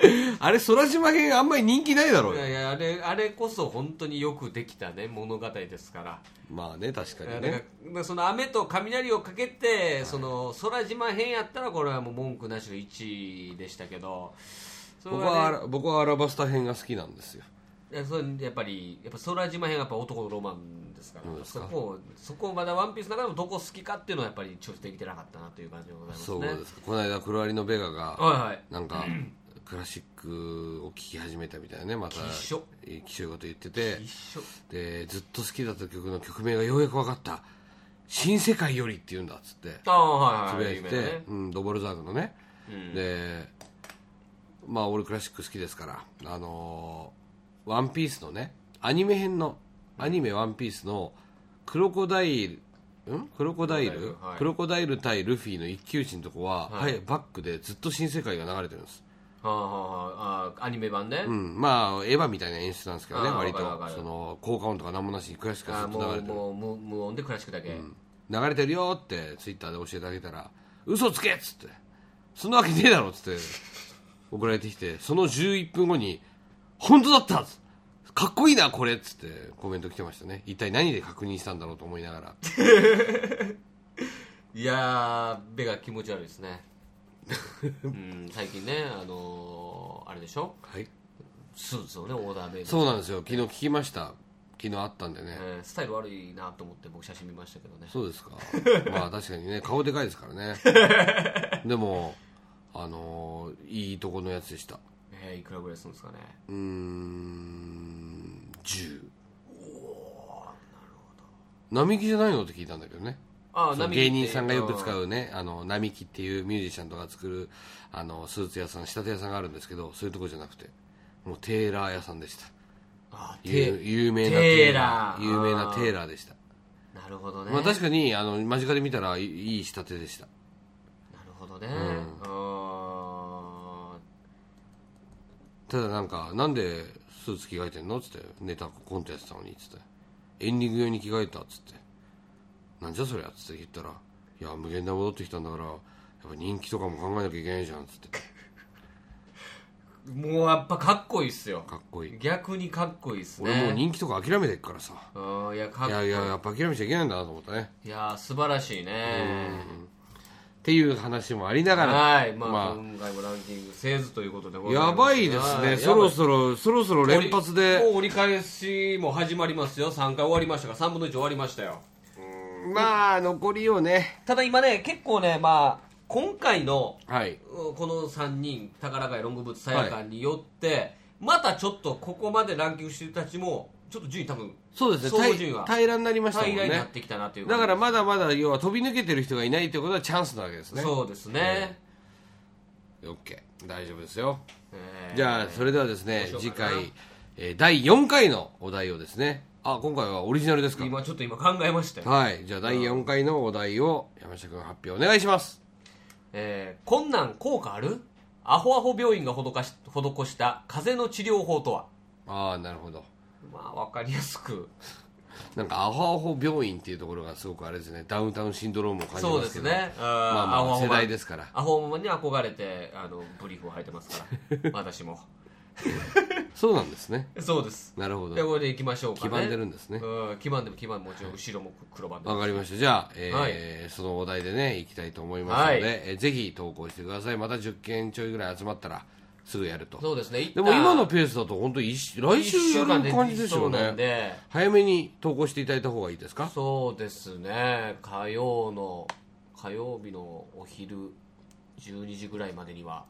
Speaker 2: あれ空島編あんまり人気ないだろうよ。
Speaker 1: いやいやあれあれこそ本当によくできたね物語ですから。
Speaker 2: まあね確かにね。
Speaker 1: だからその雨と雷をかけて、その空島編やったらこれはもう文句なしの1位でしたけど
Speaker 2: 僕は僕はアラバスタ編が好きなんですよ。
Speaker 1: いやそれやっぱりやっぱ空島編はやっぱ男のロマンですから。
Speaker 2: そ
Speaker 1: こをそこをまだワンピースの中でもどこ好きかっていうのはやっぱり調整できてなかったなという感じでございますね。
Speaker 2: そうですかこの間黒アリのベガが
Speaker 1: はいはい。
Speaker 2: なんか クラシックを聴き始めたみたいなねまたきしょ。いこと言ってて。でずっと好きだった曲の曲名がようやく分かった「新世界より」って言うんだっつって。つぶやいて
Speaker 1: ね。
Speaker 2: うん、ドボルザーグのね、
Speaker 1: うん。
Speaker 2: でまあ俺クラシック好きですからあのーワンピースのねアニメ編のアニメワンピースのクロコダイルん？クロコダイル？
Speaker 1: クロコダイルはい。
Speaker 2: クロコダイル対ルフィの一騎打ちのとこは、
Speaker 1: は
Speaker 2: はいい、バックでずっと新世界が流れてるんです。
Speaker 1: はあはあはあ。あアニメ版ね、
Speaker 2: うん、まあエヴァみたいな演出なんですけどね割と。その効果音とか何もなしにクラシックが
Speaker 1: あ
Speaker 2: ずっと流れてる。
Speaker 1: もうもう無無音でクラシックだけ、
Speaker 2: 流れてるよってツイッターで教えてあげたら嘘つけっつって。そんなわけねえだろっつって送られてきてその11分後に本当だったかっこいいなこれっつってコメント来てましたね。一体何で確認したんだろうと思いながら。
Speaker 1: いやー、目が気持ち悪いですね。うん、最近ね、あのーあれでしょ？
Speaker 2: はい。
Speaker 1: スーツをね、オーダーメイド。
Speaker 2: そうなんですよ。昨日聞きました。昨日あったんでね、
Speaker 1: えースタイル悪いなと思って僕写真見ましたけどね。
Speaker 2: そうですか。まあ確かにね顔でかいですからね。でもあのーいいとこのやつでした。
Speaker 1: えーいくらぐらいするんですかね？
Speaker 2: うーん10並木じゃないのって聞いたんだけどね。
Speaker 1: あ
Speaker 2: そう芸人さんがよく
Speaker 1: う。
Speaker 2: 使うねあの並木っていうミュージシャンとか作るあのスーツ屋さん仕立て屋さんがあるんですけどそういうとこじゃなくてもうテーラー屋さんでした。
Speaker 1: あ
Speaker 2: 有
Speaker 1: テ
Speaker 2: 有名な
Speaker 1: テーラー。
Speaker 2: 有名なテーラーでした、
Speaker 1: なるほどね。
Speaker 2: まあ、確かにあの間近で見たらいい仕立てでした。
Speaker 1: なるほどね。
Speaker 2: ん
Speaker 1: あ
Speaker 2: ただなんかなんでスーツ着替えてんの？っつってネタコントやってたのにっつって。エンディング用に着替えた？っつって。なんじゃそりゃ？っつって言ったらいや無限大戻ってきたんだからやっぱ人気とかも考えなきゃいけないじゃんっつって。
Speaker 1: ー もうやっぱかっこいいっすよ。
Speaker 2: かっこいい。
Speaker 1: 逆にかっこいいっすね。
Speaker 2: 俺もう人気とか諦めてっからさ。
Speaker 1: うんいや、かっ
Speaker 2: いやいややっぱ諦めちゃいけないんだなと思ったね。
Speaker 1: いやー素晴らしいね。
Speaker 2: っていう話もありながら
Speaker 1: はい、まあ、
Speaker 2: ま
Speaker 1: 今回もランキングせずということでござい
Speaker 2: あ、
Speaker 1: ます
Speaker 2: やばいですね。そろそろそろそろ連発で。
Speaker 1: もう折り返しも始まりますよ。3回終わりましたから3分の1終わりましたよ。
Speaker 2: まあ残りをね。
Speaker 1: ただ今ね結構ねまあ今回の
Speaker 2: はい。
Speaker 1: うんこの3人宝ヶ谷ロングブーツさやかによって、またちょっとここまでランキングしてる人たちもちょっと順位多分
Speaker 2: そうですね。平平らになりましたもんね。
Speaker 1: 平らになってきたなという
Speaker 2: だから
Speaker 1: ま
Speaker 2: まだまだ要は飛び抜けてる人がいないということはチャンスなわけですね。
Speaker 1: そうですね、
Speaker 2: OK 大丈夫ですよ。
Speaker 1: えー。
Speaker 2: じゃあそれではですね次回、えー第4回のお題をですね。あ今回はオリジナルですか？
Speaker 1: 今ちょっと今考えましたよ、
Speaker 2: はい。じゃあ第4回のお題を山下君発表お願いします。
Speaker 1: えー、こんなん効果ある？アホアホ病院が施し施した風邪の治療法とは？
Speaker 2: ああなるほど
Speaker 1: まあ分かりやすく。
Speaker 2: なんかアホアホ病院っていうところがすごくあれですね。ダウンタウンシンドロームを感じ
Speaker 1: そう
Speaker 2: ますけど。
Speaker 1: ですね。
Speaker 2: まあま
Speaker 1: アホアホ
Speaker 2: あ世代ですから。
Speaker 1: アホマに憧れてあのブリーフを履いてますから。私も。
Speaker 2: そうなんですね。
Speaker 1: そうです。
Speaker 2: なるほど。
Speaker 1: でこれでいきましょうかね。
Speaker 2: 黄ばんでるんですね。
Speaker 1: うん黄ばんでも黄ばんでももちろん後ろも黒ばんで
Speaker 2: わかりました。じゃあ、えー
Speaker 1: はい。
Speaker 2: そのお題でね行きたいと思いますので、
Speaker 1: はい。
Speaker 2: えーぜひ投稿してください。また10件ちょいぐらい集まったらすぐやると。
Speaker 1: そうですね。
Speaker 2: でも今のペースだと本当来週やる感じですよ
Speaker 1: そう
Speaker 2: ね
Speaker 1: で。
Speaker 2: 早めに投稿していただいた方がいいですか？
Speaker 1: そうですね。火曜の火曜日のお昼12時ぐらいまでには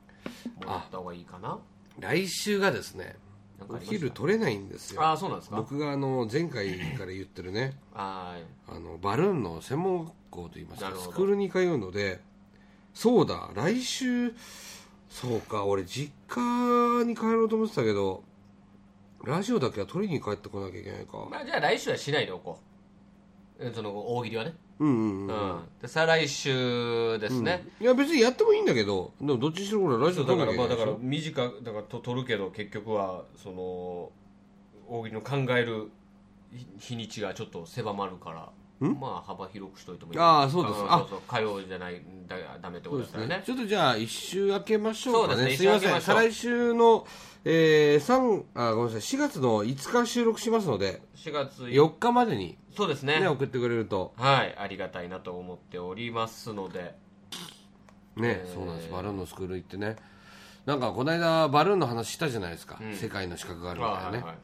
Speaker 1: もらった方がいいかな。
Speaker 2: 来週がですねお昼取れないんですよ。
Speaker 1: ああそうなんですか？
Speaker 2: 僕があの前回から言ってるね
Speaker 1: はい。
Speaker 2: あのバルーンの専門学校といいますかスクールに通うのでそうだ来週そうか俺実家に帰ろうと思ってたけどラジオだけは取りに帰ってこなきゃいけないか。
Speaker 1: まあ、じゃあ来週はしないでおこう。うんその大喜利はね。
Speaker 2: うんうん
Speaker 1: う、
Speaker 2: うん。ん、
Speaker 1: で再来週ですね、
Speaker 2: いや別にやってもいいんだけどでもどっちにしろこれラジオ
Speaker 1: だ
Speaker 2: 取らなきゃいけないでしょ。
Speaker 1: 短くだからと取るけど結局はその大喜利の考える日日にちがちょっと狭まるからまあ幅広くしといてもいい。
Speaker 2: ああそうです。あ。
Speaker 1: んそうそう。火曜じゃないだダメってこ
Speaker 2: そうですね。
Speaker 1: ね
Speaker 2: ちょっとじゃあ一週明けましょうか
Speaker 1: そうですね。
Speaker 2: ねすいません。再来週の、えー、3あごめんなさい。4月の5日収録しますので
Speaker 1: 4月
Speaker 2: 4日までに、
Speaker 1: そうですね。
Speaker 2: ね、送ってくれると。
Speaker 1: はい。ありがたいなと思っておりますので。
Speaker 2: ね、そうなんです。バルーンのスクール行ってね。なんかこの間バルーンの話したじゃないですか、
Speaker 1: うん。
Speaker 2: 世界の資格があるみたいなね、
Speaker 1: はいはい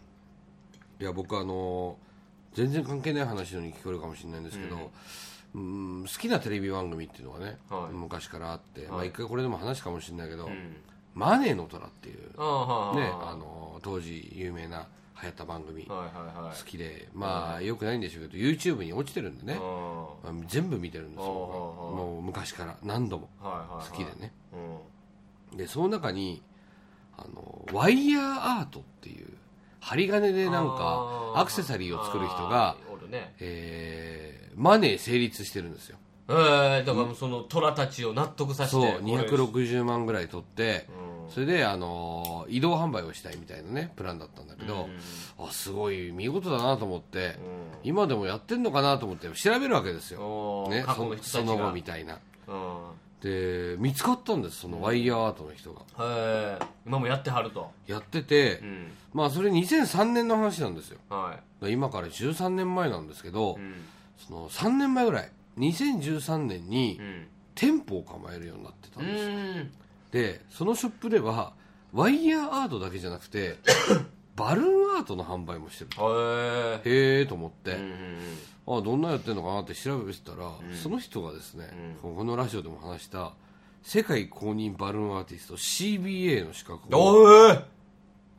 Speaker 2: い。や僕あの全然関係ない話のように聞こえるかもしれないんですけど、うん、好きなテレビ番組っていうのがね、
Speaker 1: はい。
Speaker 2: 昔からあって、まあ、
Speaker 1: はい。
Speaker 2: 一回これでも話すかもしれないけど、
Speaker 1: うん。
Speaker 2: マネーの虎っていうね
Speaker 1: はい
Speaker 2: あの当時有名な流行った番組、好きでまあよくないんでしょうけど YouTube に落ちてるんでね、
Speaker 1: あ
Speaker 2: まあ全部見てるんですよ
Speaker 1: ああ
Speaker 2: もう昔から何度も好きでね。
Speaker 1: うん。
Speaker 2: でその中にあのワイヤーアートっていう針金でなんかアクセサリーを作る人がえーマネー成立してるんですよ。
Speaker 1: えー、だからその虎たちを納得させ
Speaker 2: そう
Speaker 1: てこれ
Speaker 2: 260万ぐらい取って
Speaker 1: う
Speaker 2: それで、あのー移動販売をしたいみたいなねプランだったんだけど、あすごい見事だなと思って、今でもやってんのかなと思って調べるわけですよ、ね、そその後みたいな。
Speaker 1: うん
Speaker 2: で見つかったんですそのワイヤーアートの人が。
Speaker 1: へえ今もやってはると。
Speaker 2: やってて、
Speaker 1: うん。
Speaker 2: まあそれ2003年の話なんですよ。
Speaker 1: は
Speaker 2: だから今から13年前なんですけど、
Speaker 1: いうん。
Speaker 2: その3年前ぐらい2013年に
Speaker 1: うん。
Speaker 2: 店舗を構えるようになってた
Speaker 1: うん
Speaker 2: ですよ、
Speaker 1: ん。
Speaker 2: でそのショップではワイヤーアートだけじゃなくて バルーンアートの販売もしてる。
Speaker 1: へえ
Speaker 2: へえと思って、
Speaker 1: うんうん
Speaker 2: あどんなやってるのかなって調べてたら、その人がですね、このラジオでも話した世界公認バルーンアーティスト CBA の資格を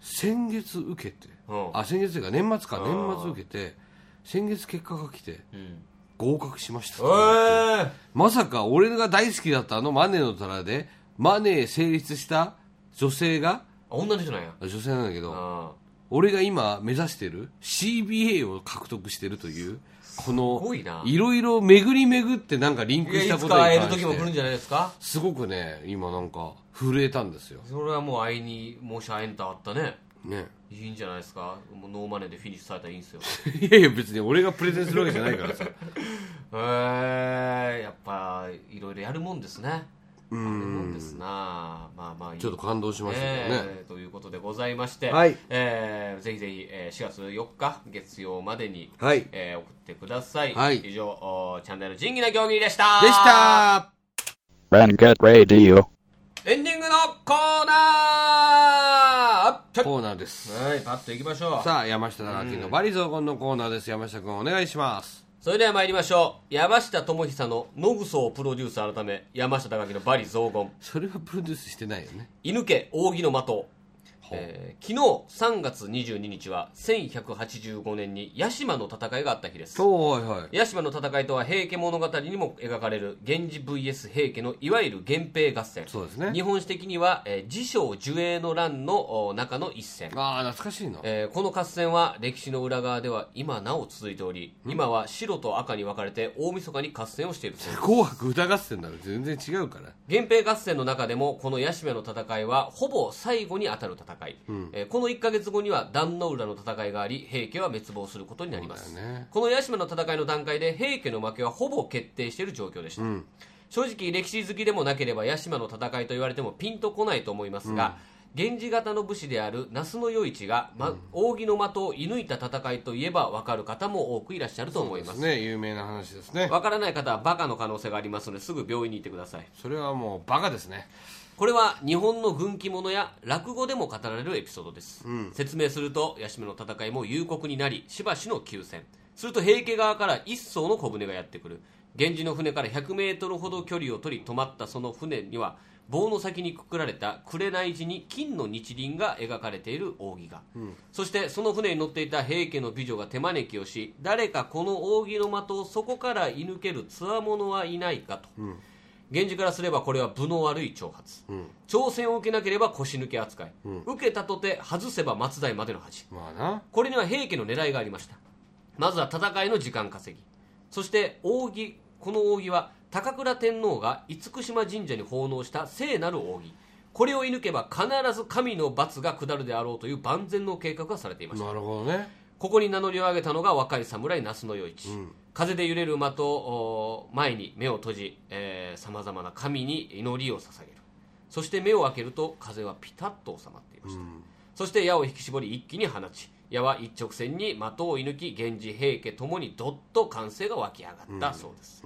Speaker 2: 先月受けて、
Speaker 1: うん。
Speaker 2: あ先月というか年末か
Speaker 1: うん。
Speaker 2: 年末受けて先月結果が来て
Speaker 1: うん。
Speaker 2: 合格しました、
Speaker 1: ええ
Speaker 2: まさか俺が大好きだったあのマネーの虎でマネー成立した女性が
Speaker 1: 女の人なんや。
Speaker 2: 女性なんだけど
Speaker 1: あ
Speaker 2: 俺が今目指してる CBA を獲得してるというこの
Speaker 1: いな。い
Speaker 2: ろいろ巡り巡ってなんかリンクしたこと
Speaker 1: か会える
Speaker 2: に関して
Speaker 1: 時も来るんじゃないですか？
Speaker 2: すごくね今なんか震えたんですよ。
Speaker 1: それはもう会いに申し会えんとあったね。
Speaker 2: ね。
Speaker 1: いいんじゃないですか？もうノーマネーでフィニッシュされたらいいんですよ。
Speaker 2: いやいや別に俺がプレゼンするわけじゃないからさ。
Speaker 1: ええやっぱいろいろやるもんですね
Speaker 2: う
Speaker 1: やるもん
Speaker 2: ん
Speaker 1: ですな。まあまあいい
Speaker 2: ちょっと感動しましたね、
Speaker 1: えーということでございまして、
Speaker 2: はい。
Speaker 1: えーぜひぜひ、えー4月4日月曜までに、
Speaker 2: はい。
Speaker 1: えー送ってください、
Speaker 2: はい。
Speaker 1: 以上おチャンネル仁義な競技でした。
Speaker 2: でした。
Speaker 1: エンディングのコーナーあっちょ
Speaker 2: コーナーです。
Speaker 1: はいパッといきましょう。
Speaker 2: さあ山下隆明のバリ雑言のコーナーです。山下君お願いします
Speaker 1: それでは参りましょう。山下智久の野ぐそをプロデュース改め山下隆明のバリ雑言。
Speaker 2: それはプロデュースしてないよね。
Speaker 1: 犬家扇の的えー昨日3月22日は1185年に屋島の戦いがあった日です。
Speaker 2: そうはいはい。
Speaker 1: 屋島の戦いとは平家物語にも描かれる源氏 VS 平家のいわゆる源平合戦。
Speaker 2: そうですね。
Speaker 1: 日本史的には、えー、自称寿永の乱のお中の一戦。
Speaker 2: ああ懐かしいな。
Speaker 1: えーこの合戦は歴史の裏側では今なお続いており今は白と赤に分かれて大晦日に合戦をしているそうです
Speaker 2: 紅白歌合戦なら全然違うから。
Speaker 1: 源平合戦の中でもこの屋島の戦いはほぼ最後に当たる戦い、えーこの1ヶ月後には壇ノ浦の戦いがあり平家は滅亡することになります、
Speaker 2: ね。
Speaker 1: この屋島の戦いの段階で平家の負けはほぼ決定している状況でした、正直歴史好きでもなければ屋島の戦いと言われてもピンとこないと思いますが、源氏型の武士である那須与一が、ま扇の的を射抜いた戦いといえば分かる方も多くいらっしゃると思います。
Speaker 2: ね。有名な話ですね。
Speaker 1: 分からない方はバカの可能性がありますのですぐ病院に行ってください。
Speaker 2: それはもうバカですね
Speaker 1: これは日本の軍記物や落語でも語られるエピソードです、説明すると八島の戦いも夕刻になりしばしの休戦。すると平家側から一艘の小舟がやってくる。源氏の船から100メートルほど距離を取り止まったその船には棒の先にくくられた紅地に金の日輪が描かれている扇が、そしてその船に乗っていた平家の美女が手招きをし誰かこの扇の的をそこから射抜けるつわものはいないかと、源氏からすればこれは分の悪い挑発、挑戦を受けなければ腰抜け扱い、受けたとて外せば松代までの恥。
Speaker 2: まあな。
Speaker 1: これには平家の狙いがありました。まずは戦いの時間稼ぎ。そして扇この扇は高倉天皇が厳島神社に奉納した聖なる扇。これを射抜けば必ず神の罰が下るであろうという万全の計画がされていました。
Speaker 2: なるほどね
Speaker 1: ここに名乗りを上げたのが若い侍那須与一、風で揺れる的を前に目を閉じさまざまな神に祈りを捧げる。そして目を開けると風はピタッと収まっていました、そして矢を引き絞り一気に放ち矢は一直線に的を射抜き源氏平家ともにどっと歓声が湧き上がったそうです、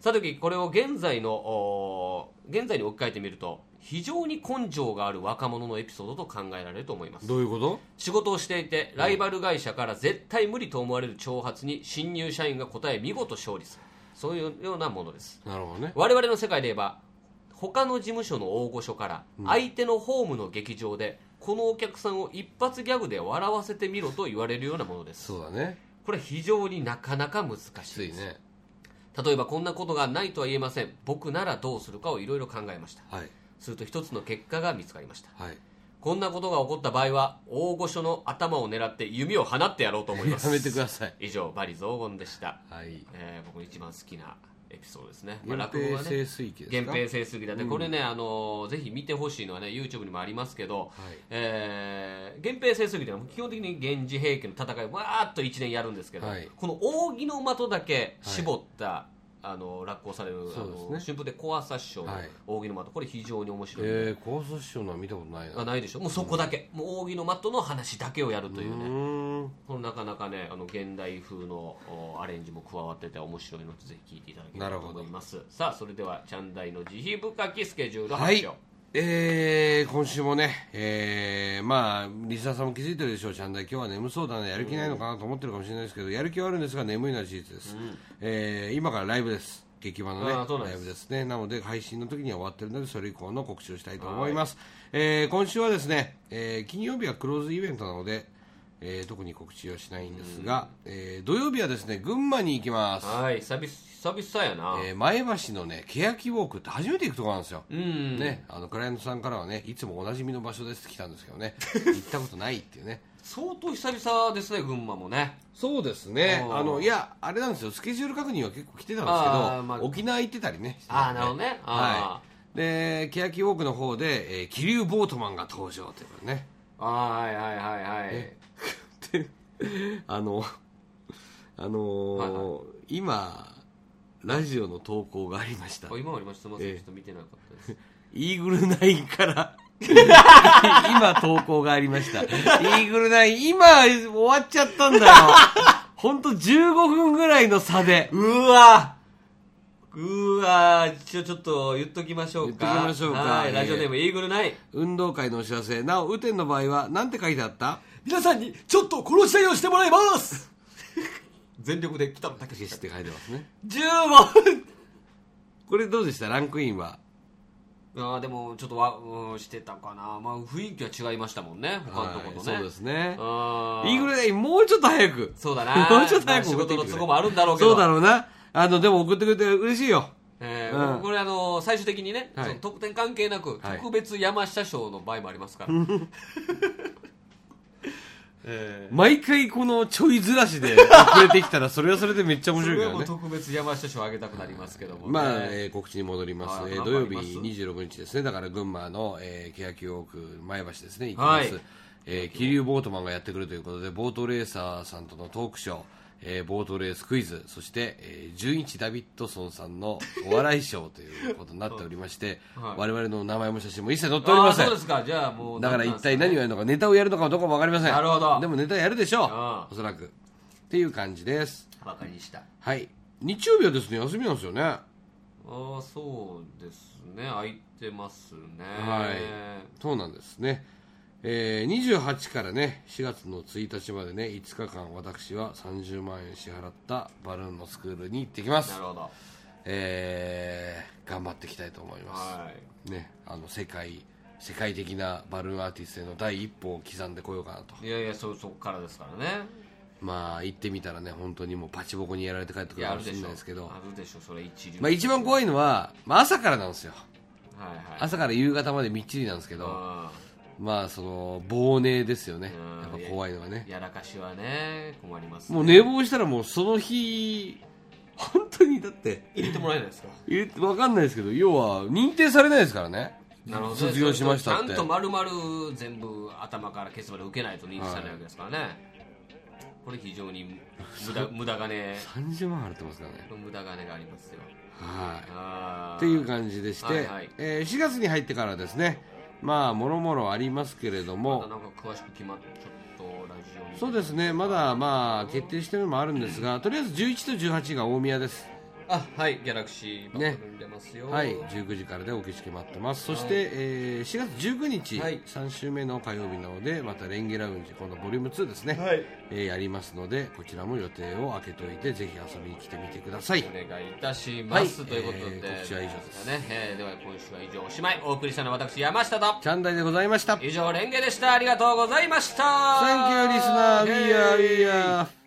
Speaker 1: さてこれを現在のお現在に置き換えてみると非常に根性がある若者のエピソードと考えられると思います。
Speaker 2: どういうこと？
Speaker 1: 仕事をしていてライバル会社から絶対無理と思われる挑発に新入社員が答え見事勝利する。そういうようなものです。
Speaker 2: なるほどね。
Speaker 1: 我々の世界で言えば他の事務所の大御所から相手のホームの劇場でこのお客さんを一発ギャグで笑わせてみろと言われるようなものです。
Speaker 2: そうだね。
Speaker 1: これ非常になかなか難しい
Speaker 2: きついね。
Speaker 1: 例えばこんなことがないとは言えません。僕ならどうするかをいろいろ考えました。
Speaker 2: はい。
Speaker 1: すると一つの結果が見つかりました。
Speaker 2: はい。
Speaker 1: こんなことが起こった場合は大御所の頭を狙って弓を放ってやろうと思います。
Speaker 2: やめてください。
Speaker 1: 以上バリ雑言でした、
Speaker 2: はい。
Speaker 1: えー僕の一番好きなエピソードですね、まあ
Speaker 2: 源
Speaker 1: 落語はね
Speaker 2: 平盛水記ですか？
Speaker 1: 源平盛水記だって、これね、あのぜひ見てほしいのはね YouTube にもありますけど、えー源平盛水記ってのは基本的に源氏平家の戦いをわーっと1年やるんですけど、
Speaker 2: はい。
Speaker 1: この扇の的だけ絞った、あの落語される、
Speaker 2: ね。
Speaker 1: の春風で小朝師匠の
Speaker 2: はい。
Speaker 1: 扇の的これ非常に面白い。んで、
Speaker 2: えー、高祖師匠のは見たことないな。
Speaker 1: あないでしょ？もうそこだけ、もう扇の的の話だけをやるという
Speaker 2: う
Speaker 1: ねこのなかなかねあの現代風のおアレンジも加わってて面白いのでぜひ聞いていただければと思います。さあそれではチャンダイの慈悲深きスケジュール発
Speaker 2: はい。
Speaker 1: 表、
Speaker 2: えー、今週もね、えー、まあ、リスナーさんも気づいてるでしょう、ちゃんだい、今日は眠そうだね、やる気ないのかなと思ってるかもしれないですけど、やる気はあるんですが、眠いのは事実です。えー、今からライブです。劇場のねライブですね。なので、配信の時には終わってるので、それ以降の告知をしたいと思います。えー、今週はですね、えー、金曜日はクローズイベントなので、えー、特に告知はしないんですが、えー、土曜日はですね、群馬に行きます。
Speaker 1: はい久々久々やな、
Speaker 2: えー前橋のね、欅ウォークって初めて行くところなんですよ。
Speaker 1: うん。
Speaker 2: ね、あのクライアントさんからはねいつもおなじみの場所ですって来たんですけどね。行ったことないっていうね。
Speaker 1: 相当久々ですね群馬もね。
Speaker 2: そうですね。あのいやあれなんですよ。スケジュール確認は結構来てたんですけど、
Speaker 1: まあ。
Speaker 2: 沖縄行ってたりね。
Speaker 1: ああなるほどね。あ
Speaker 2: はい。で欅ウォークの方で、えー、気流ボートマンが登場ということでね
Speaker 1: はいはいはいはい。
Speaker 2: であのあのー
Speaker 1: はいは
Speaker 2: 今ラジオの投稿がありました。
Speaker 1: あ今ありました。すみません、
Speaker 2: ええ。
Speaker 1: ちょっと見てなかったです。
Speaker 2: イーグルナインから 今投稿がありました。イーグルナイン、今終わっちゃったんだよ。ほんと15分ぐらいの差で。
Speaker 1: うわうわちょちょっと言っときましょうか。
Speaker 2: 言っときましょうか。
Speaker 1: ラジオネームイーグルナイン。
Speaker 2: 運動会のお知らせ。なお、雨天の場合は、なんて書いてあった？
Speaker 1: 皆さんにちょっと殺し合いをしてもらいます。全力で北野武
Speaker 2: 消して書いてますね。
Speaker 1: 10問。
Speaker 2: これどうでした？ランクインは？
Speaker 1: あーでもちょっとわ、うん、してたかな、まあ、雰囲気は違いましたもんね。他のとことね、
Speaker 2: はいそうですね。
Speaker 1: あ
Speaker 2: イーグルナイン、もうちょっと早く。
Speaker 1: そうだな。
Speaker 2: もうちょっと早く
Speaker 1: まあ仕事の都合もあるんだろうけど。
Speaker 2: そうだろうな。あの、でも送ってくれて嬉しいよ。
Speaker 1: えー
Speaker 2: うん。
Speaker 1: これあの最終的にね、
Speaker 2: はい。
Speaker 1: その得点関係なく、
Speaker 2: はい。
Speaker 1: 特別山下賞の場合もありますから、えー。
Speaker 2: 毎回このちょいずらしで遅れてきたら、それはそれでめっちゃ面白いからね。
Speaker 1: 特別山下賞あげたくなりますけども、ね、
Speaker 2: まあ、えー告知に戻ります、
Speaker 1: はい。
Speaker 2: えー土曜日
Speaker 1: 頑張ります
Speaker 2: 26日ですね、だから群馬の、えー、欅ウォーク前橋ですね、行きます、
Speaker 1: はい。
Speaker 2: えー、気流ボートマンがやってくるということで、ボートレーサーさんとのトークショー、えーボートレースクイズ、そして、えー、純一ダビッドソンさんのお笑いショーということになっておりまして、
Speaker 1: はい
Speaker 2: 我々の名前も写真も一切載っておりません
Speaker 1: そう。ですかじゃあもう
Speaker 2: だから一体何を
Speaker 1: を
Speaker 2: やるのか、ネタをやるのかどうかもわかりません。
Speaker 1: なるほど
Speaker 2: でもネタやるでしょ？
Speaker 1: あ
Speaker 2: う、おそらく。っていう感じです。
Speaker 1: バカにした
Speaker 2: はい。日曜日はですね、休みなんですよね。
Speaker 1: ああそうですね空いてますね
Speaker 2: はいそうなんですね、えー、28からね4月の1日までね5日間私は30万円支払ったバルーンのスクールに行ってきます。
Speaker 1: なるほど。
Speaker 2: えー、頑張っていきたいと思います、
Speaker 1: はい。
Speaker 2: ねあの世界世界的なバルーンアーティストへの第一歩を刻んでこようかなと。
Speaker 1: いやいやそそこからですからね。
Speaker 2: まあ行ってみたらね本当にもうパチボコにやられて帰ってくるかもしれないですけど。
Speaker 1: あるでしょそれ一流。
Speaker 2: まあ一番怖
Speaker 1: い
Speaker 2: いのは、まあ、朝からなんですよ。
Speaker 1: はいはい。
Speaker 2: 朝から夕方までみっちりなんですけど。
Speaker 1: あ
Speaker 2: まあその亡霊ですよね。
Speaker 1: うん。
Speaker 2: やっぱ怖いのはね。
Speaker 1: ーやらかしはね困りますね。
Speaker 2: もう寝坊したらもうその日本当にだって
Speaker 1: 入れてもらえないですか？
Speaker 2: 入れわかんないですけど要は認定されないですからね。
Speaker 1: なるほどね。
Speaker 2: 卒業しましたって。
Speaker 1: ちゃんと丸々全部頭からケツまで受けないと認知されないわけですからね、これ非常に無駄 無駄金。
Speaker 2: 30万払ってますからね。
Speaker 1: 無駄金がありますよ。
Speaker 2: はい。っていう感じでして、
Speaker 1: はいはい。
Speaker 2: えー4月に入ってからですねまあもろもろありますけれど
Speaker 1: ま
Speaker 2: も
Speaker 1: だなんか詳しく決まってちょっとラジオに
Speaker 2: そうですね。まだまあ決定してるのもあるんですがとりあえず11と18が大宮です
Speaker 1: あはいギャラクシー
Speaker 2: ね
Speaker 1: ルに出ますよ、
Speaker 2: はい19時からでお受け付け待ってます。そして、えー4月19日、
Speaker 1: はい。
Speaker 2: 3週目の火曜日なのでまたレンゲラウンジ今度ボリューム2ですね、
Speaker 1: はい。
Speaker 2: えーやりますのでこちらも予定を空けておいてぜひ遊びに来てみてください。
Speaker 1: お願いいたします、
Speaker 2: はい。
Speaker 1: ということで、
Speaker 2: えー告知は以上です。
Speaker 1: ね、えーでは今週は以上おしまい。お送りしたのは私山下と。
Speaker 2: チャンダイでございました。
Speaker 1: 以上レンゲでした。ありがとうございました。
Speaker 2: Thank you listener. We are we are